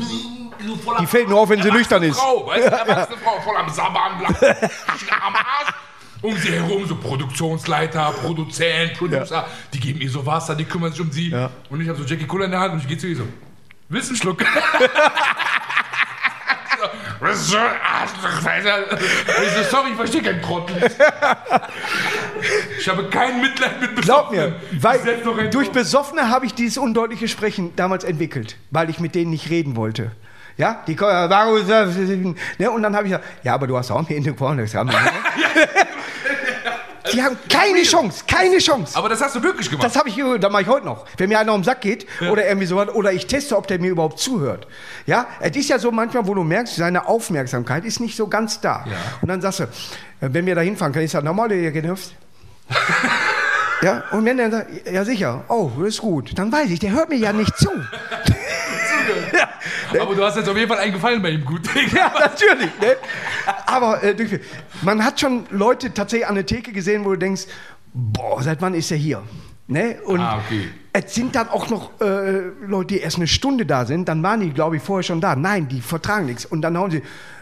so voller Die fällt nur auf, wenn sie nüchtern ist. Frau, weißt du, erwachsene Frau, voll am Sabbern, am Arsch. Um sie herum so Produktionsleiter, Produzent, Producer, die geben ihr so Wasser, die kümmern sich um sie. Ja. Und ich habe so Jackie Cola in der Hand und ich gehe zu ihr so, willst du einen Schluck? So, Was. Und Ich so, sorry, ich verstehe keinen Trottel. Ich habe kein Mitleid mit Glaub Besoffenen. mir, weil durch. Besoffene habe ich dieses undeutliche Sprechen damals entwickelt, weil ich mit denen nicht reden wollte. Ja, die ja, warum, ne, und dann habe ich gesagt, ja, aber du hast auch mir in den Pornos. Haben Die haben keine Chance, keine Chance. Aber das hast du wirklich gemacht. Das habe ich, das mache ich heute noch. Wenn mir einer um den Sack geht oder irgendwie so, oder ich teste, ob der mir überhaupt zuhört. Ja, es ist ja so manchmal, wo du merkst, seine Aufmerksamkeit ist nicht so ganz da. Ja. Und dann sagst du, äh, wenn wir da hinfahren, kann ich sagen, nochmal, ihr genervt. ja, und wenn der sagt, ja sicher, oh, das ist gut, dann weiß ich, der hört mir ja nicht zu. ja, Aber du hast jetzt auf jeden Fall einen Gefallen bei ihm gut. ja, natürlich. Ne? Aber äh, man hat schon Leute tatsächlich an der Theke gesehen, wo du denkst, boah, seit wann ist er hier? Ne? Und Ah, okay. es sind dann auch noch äh, Leute, die erst eine Stunde da sind, dann waren die, glaube ich, vorher schon da. Nein, die vertragen nichts. Und dann hauen sie,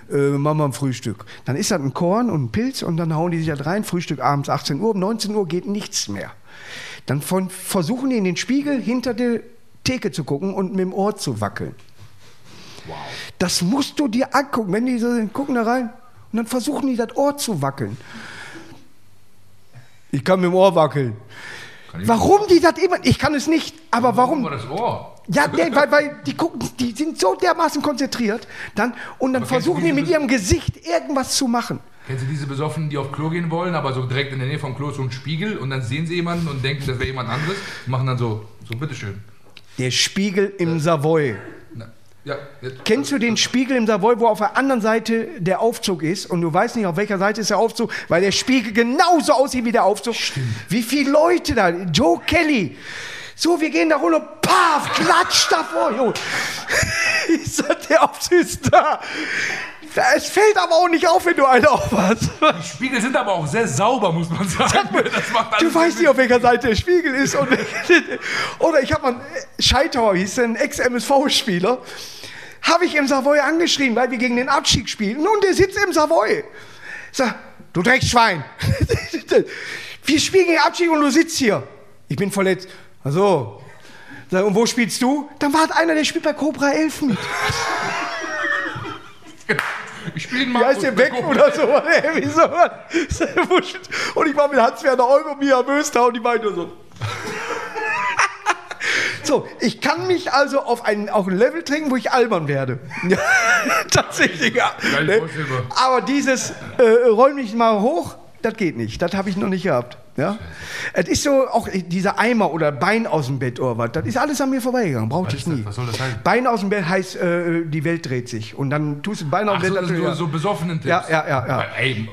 äh, machen wir ein Frühstück. Dann ist das ein Korn und ein Pilz und dann hauen die sich halt rein. Frühstück abends 18 Uhr, um 19 Uhr geht nichts mehr. Dann von, versuchen die in den Spiegel hinter der Theke zu gucken und mit dem Ohr zu wackeln. Wow. Das musst du dir angucken. Wenn die so sind, gucken da rein und dann versuchen die das Ohr zu wackeln. Ich kann mit dem Ohr wackeln. Warum die das immer? Ich kann es nicht, aber Warum warum? war das Ohr? Ja, nee, weil, weil die gucken, die sind so dermaßen konzentriert, dann und dann Aber versuchen die mit ihrem Gesicht irgendwas zu machen. Kennst du diese Besoffenen, die auf Klo gehen wollen, aber so direkt in der Nähe vom Klo so ein Spiegel und dann sehen sie jemanden und denken, das wäre jemand anderes und machen dann so, so bitteschön. Der Spiegel im Savoy. Ja, jetzt, Kennst du den Spiegel im Savoy, wo auf der anderen Seite der Aufzug ist und du weißt nicht, auf welcher Seite ist der Aufzug, weil der Spiegel genauso aussieht wie der Aufzug? Wie viele Leute da? Joe Kelly. So, wir gehen da runter, paf, klatsch davor. Jo. Ich sag, der Aufzug ist da. Es fällt aber auch nicht auf, wenn du einen aufhast. die Spiegel sind aber auch sehr sauber, muss man sagen. Das macht Du weißt nicht, auf welcher Seite der Spiegel ist. Und oder ich habe mal, Scheitauer hieß ein Ex-MSV-Spieler, habe ich im Savoy angeschrien, weil wir gegen den Abstieg spielen. Und der sitzt im Savoy. Sag, du Dreckschwein. wir spielen gegen Abstieg und du sitzt hier. Ich bin verletzt. Also. Und wo spielst du? Dann war einer, der spielt bei Cobra 11 mit. Ich spiele Wie heißt der weg oder so? So. Und ich war mit Hans-Werner und Mia Möster und die meinten nur so. So, ich kann mich also auf ein, auf ein Level trinken, wo ich albern werde. Tatsächlich, ja. Ne? Aber dieses äh, räum mich mal hoch, das geht nicht. Das habe ich noch nicht gehabt. Ja? Es ist so, auch dieser Eimer oder Bein aus dem Bett oder was, das ist alles an mir vorbeigegangen. Brauchte ich nie. Was soll das heißen? Bein aus dem Bett heißt, äh, die Welt dreht sich. Und dann tust du Bein aus dem so, Bett. das sind natürlich, so, ja. so besoffenen Tipps. Ja, ja, ja, ja. Ey,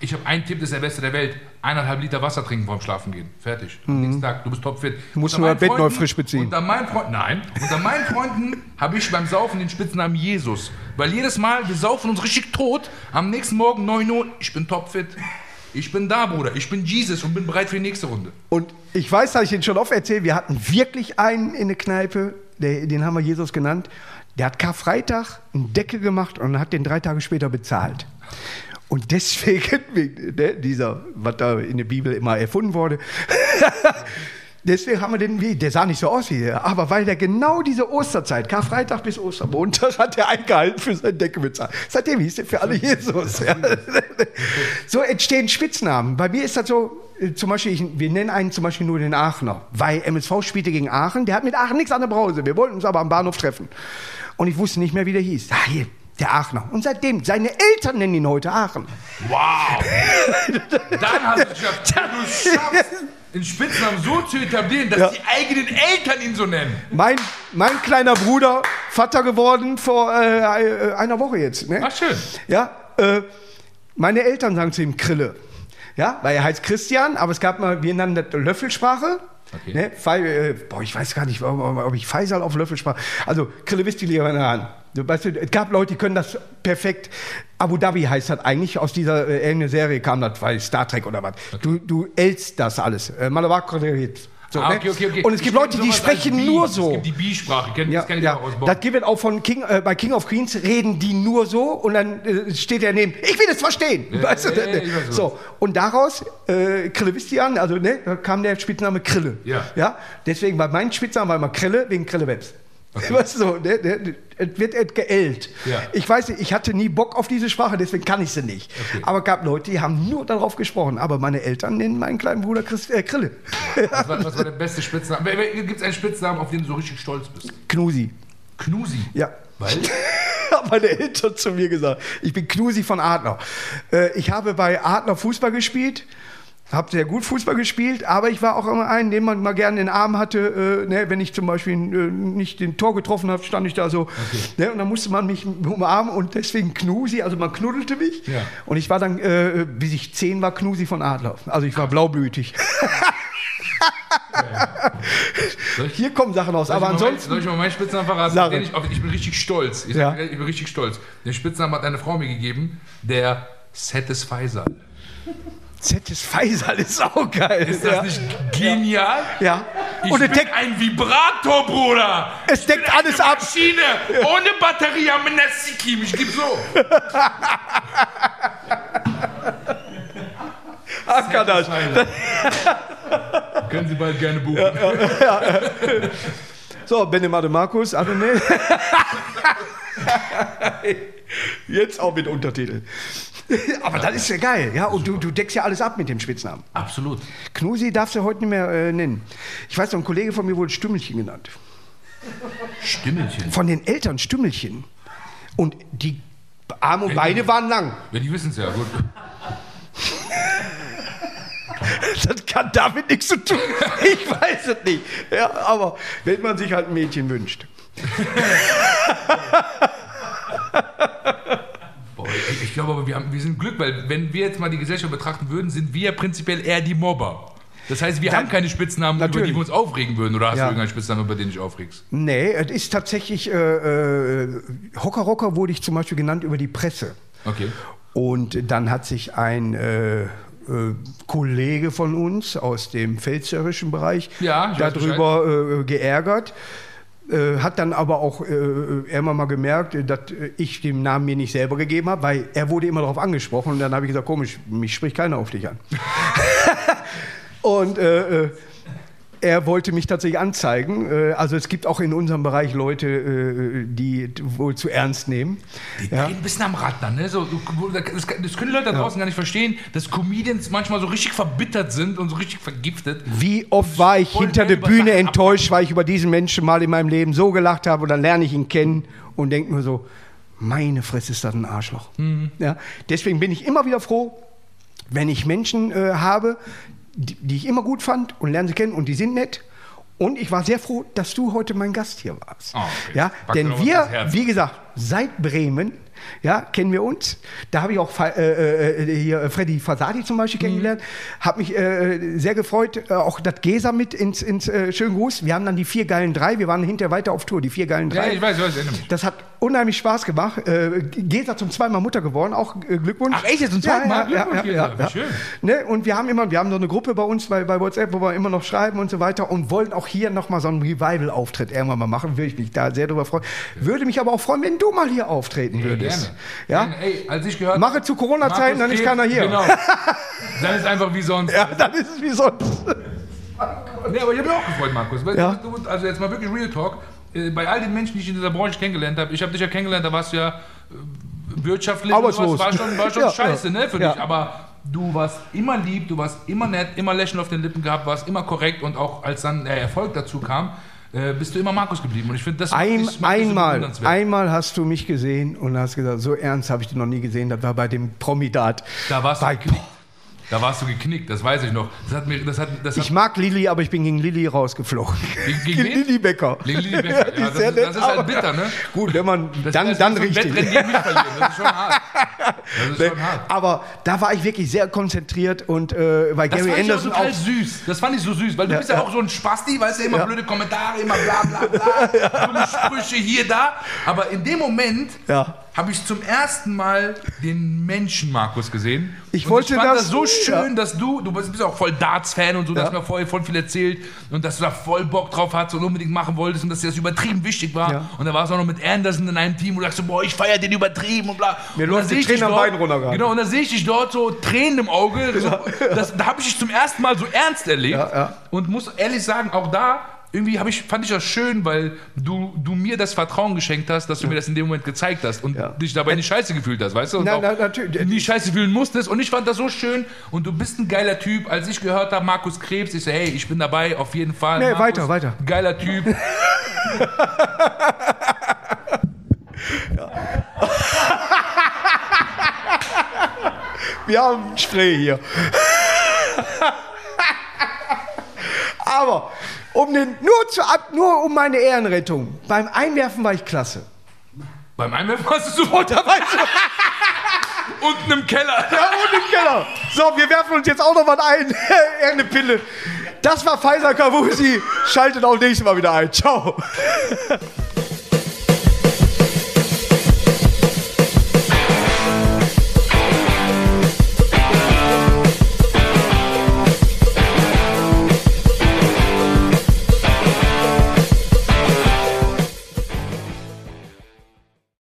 ich habe einen Tipp, das ist der beste der Welt. Eineinhalb Liter Wasser trinken vorm Schlafen gehen. Fertig. Am nächsten Tag, du bist topfit. Mhm. Du musst nur das Bett neu frisch beziehen. Unter meinen Freunden, nein, unter meinen Freunden habe ich beim Saufen den Spitznamen Jesus. Weil jedes Mal, wir saufen uns richtig tot. Am nächsten Morgen 9 Uhr, ich bin topfit. Ich bin da, Bruder. Ich bin Jesus und bin bereit für die nächste Runde. Und ich weiß, dass ich den schon oft erzählt, wir hatten wirklich einen in der Kneipe, den haben wir Jesus genannt. Der hat Karfreitag einen Deckel gemacht und hat den drei Tage später bezahlt. Und deswegen, wegen, ne, dieser, was da in der Bibel immer erfunden wurde, deswegen haben wir den, wie, der sah nicht so aus wie der, aber weil der genau diese Osterzeit, Karfreitag bis Ostermontag, hat er eingehalten für seinen Deckel bezahlt. Seitdem hieß der für alle Jesus. Ja. So entstehen Spitznamen. Bei mir ist das so, äh, zum Beispiel, ich, wir nennen einen zum Beispiel nur den Aachener, weil MSV spielte gegen Aachen, der hat mit Aachen nichts an der Brause. Wir wollten uns aber am Bahnhof treffen. Und ich wusste nicht mehr, wie der hieß. Ah, hier, der Aachener. Und seitdem, seine Eltern nennen ihn heute Aachen. Wow! Dann hast du es geschafft. Den Spitznamen so zu etablieren, dass Ja. die eigenen Eltern ihn so nennen. Mein, mein kleiner Bruder, Vater geworden vor äh, äh, einer Woche jetzt. Ne? Ach, schön. Ja, äh, meine Eltern sagen zu ihm Krille. Ja, weil er heißt Christian, aber es gab mal, wir nannten das Löffelsprache. Okay. Ne? Fei, äh, boah, ich weiß gar nicht, ob, ob ich Faisal auf Löffelsprache. Also, Krille wisst ihr lieber an. Weißt du, es gab Leute, die können das perfekt. Abu Dhabi heißt das eigentlich, aus dieser äh, Serie kam das, weil Star Trek oder was. Du, du älst das alles. Äh, So, Ah, ne? okay, okay, okay. Und es gibt Ich Leute, die sprechen nur so. Es gibt die Bi-Sprache, kenn, Ja, das kenne ich ja. auch aus Bonn. Das gibt es auch von King, äh, bei King of Queens, reden die nur so und dann äh, steht er neben, ich will es verstehen. weißt du? weiß so, und daraus, äh, Krillevistian, also ne, kam der Spitzname Krille. Ja. ja. Deswegen war mein Spitzname war immer Krille, wegen Krille Webs. Weißt du, so, ne, es wird et geellt. Ja. Ich weiß nicht, ich hatte nie Bock auf diese Sprache, deswegen kann ich sie nicht. Okay. Aber es gab Leute, die haben nur darauf gesprochen. Aber meine Eltern nennen meinen kleinen Bruder Chris, äh, Krille. Was war, was war der beste Spitzname? Gibt es einen Spitznamen, auf den du so richtig stolz bist? Knusi. Knusi. Ja. Weil? haben meine Eltern zu mir gesagt. Ich bin Knusi von Adler. Äh, ich habe bei Adler Fußball gespielt, habe sehr gut Fußball gespielt, aber ich war auch immer ein, den man mal gerne in den Arm hatte. Äh, ne, wenn ich zum Beispiel äh, nicht den Tor getroffen habe, stand ich da so. Ne, und dann musste man mich umarmen und deswegen Knusi, also man knuddelte mich. Ja. Und ich war dann, äh, bis ich zehn war, Knusi von Adler. Also ich war blaublütig. Soll ich- Hier kommen Sachen raus, aber mein- ansonsten. Soll ich mal meinen Spitznamen verraten? Ich, ich bin richtig stolz. Ich, Ja. ich bin richtig stolz. Den Spitznamen hat eine Frau mir gegeben, der Satisfizer. Satisfizer ist auch geil. Ist das ja. nicht genial? Ja. Ich Und bin deckt, ein Vibrator, Bruder. es deckt alles ab. Maschine. Ohne Batterie am Nasikim. Ich geb so. Ach, kann das. Können Sie bald gerne buchen. So, Benemade Markus, Adonai. Jetzt auch mit Untertitel. Aber das ist ja geil, ja. Und du, du deckst ja alles ab mit dem Spitznamen. Absolut. Knusi darfst du heute nicht mehr äh, nennen. Ich weiß noch, ein Kollege von mir wurde Stümmelchen genannt. Stimmelchen. Von den Eltern Stümmelchen. Und die Arme und Beine waren lang. Ja, die wissen es ja. Gut. Das kann damit nichts zu tun. Ich weiß es nicht. Ja, aber wenn man sich halt ein Mädchen wünscht. Ich, glaube aber, wir, haben, wir sind Glück, weil wenn wir jetzt mal die Gesellschaft betrachten würden, sind wir prinzipiell eher die Mobber. Das heißt, wir Dann- haben keine Spitznamen, über Natürlich. die wir uns aufregen würden. Oder hast Ja. du irgendeinen Spitznamen, über den du dich aufregst? Nee, es ist tatsächlich, äh, äh, Hocker Rocker wurde ich zum Beispiel genannt über die Presse. Okay. Und dann hat sich ein äh, äh, Kollege von uns aus dem pfälzerischen Bereich Ja, darüber äh, geärgert. Äh, hat dann aber auch äh, irgendwann mal gemerkt, äh, dass äh, ich den Namen mir nicht selber gegeben habe, weil er wurde immer darauf angesprochen und dann habe ich gesagt, komisch, mich spricht keiner auf dich an. und äh, äh, er wollte mich tatsächlich anzeigen. Äh, Also es gibt auch in unserem Bereich Leute, äh, die wohl zu ernst nehmen. Die Ja. ein bisschen am Rad dann, ne? So, das, das können die Leute da draußen gar nicht verstehen, dass Comedians manchmal so richtig verbittert sind und so richtig vergiftet. Wie oft war ich Voll hinter der Bühne Sachen enttäuscht, weil ich über diesen Menschen mal in meinem Leben so gelacht habe und dann lerne ich ihn kennen und denke nur so, meine Fresse ist das ein Arschloch. Mhm. Ja, deswegen bin ich immer wieder froh, wenn ich Menschen äh, habe, die, die ich immer gut fand und lerne sie kennen und die sind nett. Und ich war sehr froh, dass du heute mein Gast hier warst. Oh, okay. Ja, denn wir, wie gesagt, seit Bremen, ja, kennen wir uns. Da habe ich auch Fa- äh, äh, hier äh, Freddy Fasadi zum Mhm. Beispiel kennengelernt. Habe mich äh, sehr gefreut, äh, auch das Gesa mit ins, ins äh, Schönen Gruß. Wir haben dann die vier geilen drei. Wir waren hinterher weiter auf Tour, die vier geilen Ja, drei. ich weiß, ich weiß, ich. Das hat unheimlich Spaß gemacht. Äh, Gesa zum zweimal Mutter geworden, auch äh, Glückwunsch. Ach, echt? Jetzt zum zweiten Mal? Ja, ja, Glückwunsch, ja, ja, schön. Ne? Und wir haben immer, wir haben so eine Gruppe bei uns bei, bei WhatsApp, wo wir immer noch schreiben und so weiter und wollen auch hier nochmal so einen Revival-Auftritt irgendwann mal machen. Würde ich mich da sehr drüber freuen. Würde mich aber auch freuen, wenn du mal hier auftreten würdest. Gerne. Ja? Ey, als ich gehört Mache zu Corona-Zeiten, dann ist keiner hier. Genau. Dann ist einfach wie sonst. Ja, dann ist es wie sonst. Nee, aber ich habe mich auch gefreut, Markus. Weil Ja. du, also jetzt mal wirklich Real Talk. Äh, Bei all den Menschen, die ich in dieser Branche kennengelernt habe, ich habe dich ja kennengelernt, da warst du ja äh, wirtschaftlich Arbeitslos. war schon, war schon Ja, scheiße, ne, für Ja. dich. Aber du warst immer lieb, du warst immer nett, immer Lächeln auf den Lippen gehabt, warst immer korrekt und auch als dann der Erfolg dazu kam, äh, bist du immer Markus geblieben. Und ich finde das Ein, macht dich so einmal, einmal hast du mich gesehen und hast gesagt, so ernst habe ich dich noch nie gesehen. Das war bei dem Promidat. Da warst du Bei- geknickt. Da warst du geknickt, das weiß ich noch. Das hat mir, das hat, das hat Ich mag Lilly, aber ich bin gegen Lilly rausgeflogen. Gegen- gegen? Lilly Becker. Gegen Lilly Becker. Ja, das ist- das nett, ist halt bitter, ne? Gut, wenn man Das dann, ist dann so richtig. Wettrennen gegen mich verlieren, das ist schon hart. Das ist schon hart. Aber da war ich wirklich sehr konzentriert und äh, weil Das Gary fand Anderson ich auch auch. total süß. Das fand ich so süß, weil du Ja, bist ja, ja. auch so ein Spasti, weißt du, immer Ja. blöde Kommentare, immer bla bla bla, dumme Sprüche hier, da. Aber in dem Moment Ja. Habe ich zum ersten Mal den Menschen Markus gesehen. Ich Und wollte ich fand das- das so schön, ja. dass du, du bist ja auch voll Darts-Fan und so, du Ja. hast mir vorher voll viel erzählt und dass du da voll Bock drauf hast und unbedingt machen wolltest und dass dir das übertrieben wichtig war. Ja. Und da warst du auch noch mit Anderson in einem Team und du sagst so, boah, ich feier den übertrieben und bla. Mir und dann die Tränen dich am Bein runter gerade. Genau, und da sehe ich dich dort so Tränen im Auge. So, das, da habe ich dich zum ersten Mal so ernst erlebt. Und muss ehrlich sagen, auch da irgendwie ich, fand ich das schön, weil du, du mir das Vertrauen geschenkt hast, dass du mir das in dem Moment gezeigt hast und Ja. dich dabei nicht scheiße gefühlt hast, weißt du? Und Nein, auch nein, natürlich. nicht scheiße fühlen musstest. Und ich fand das so schön. Und du bist ein geiler Typ. Als ich gehört habe, Markus Krebs, ich so, hey, ich bin dabei, auf jeden Fall. Nee, Markus, weiter, weiter. Geiler Typ. Wir haben ein Spray hier. Aber um den, nur, zu, nur um meine Ehrenrettung. Beim Einwerfen war ich klasse. Beim Einwerfen hast du sofort Dabei so, unten im Keller. ja, und im Keller. So, wir werfen uns jetzt auch noch was ein. Irgendeine Pille. Das war Pfizer Kavusi. Schaltet auch nächstes Mal wieder ein. Ciao.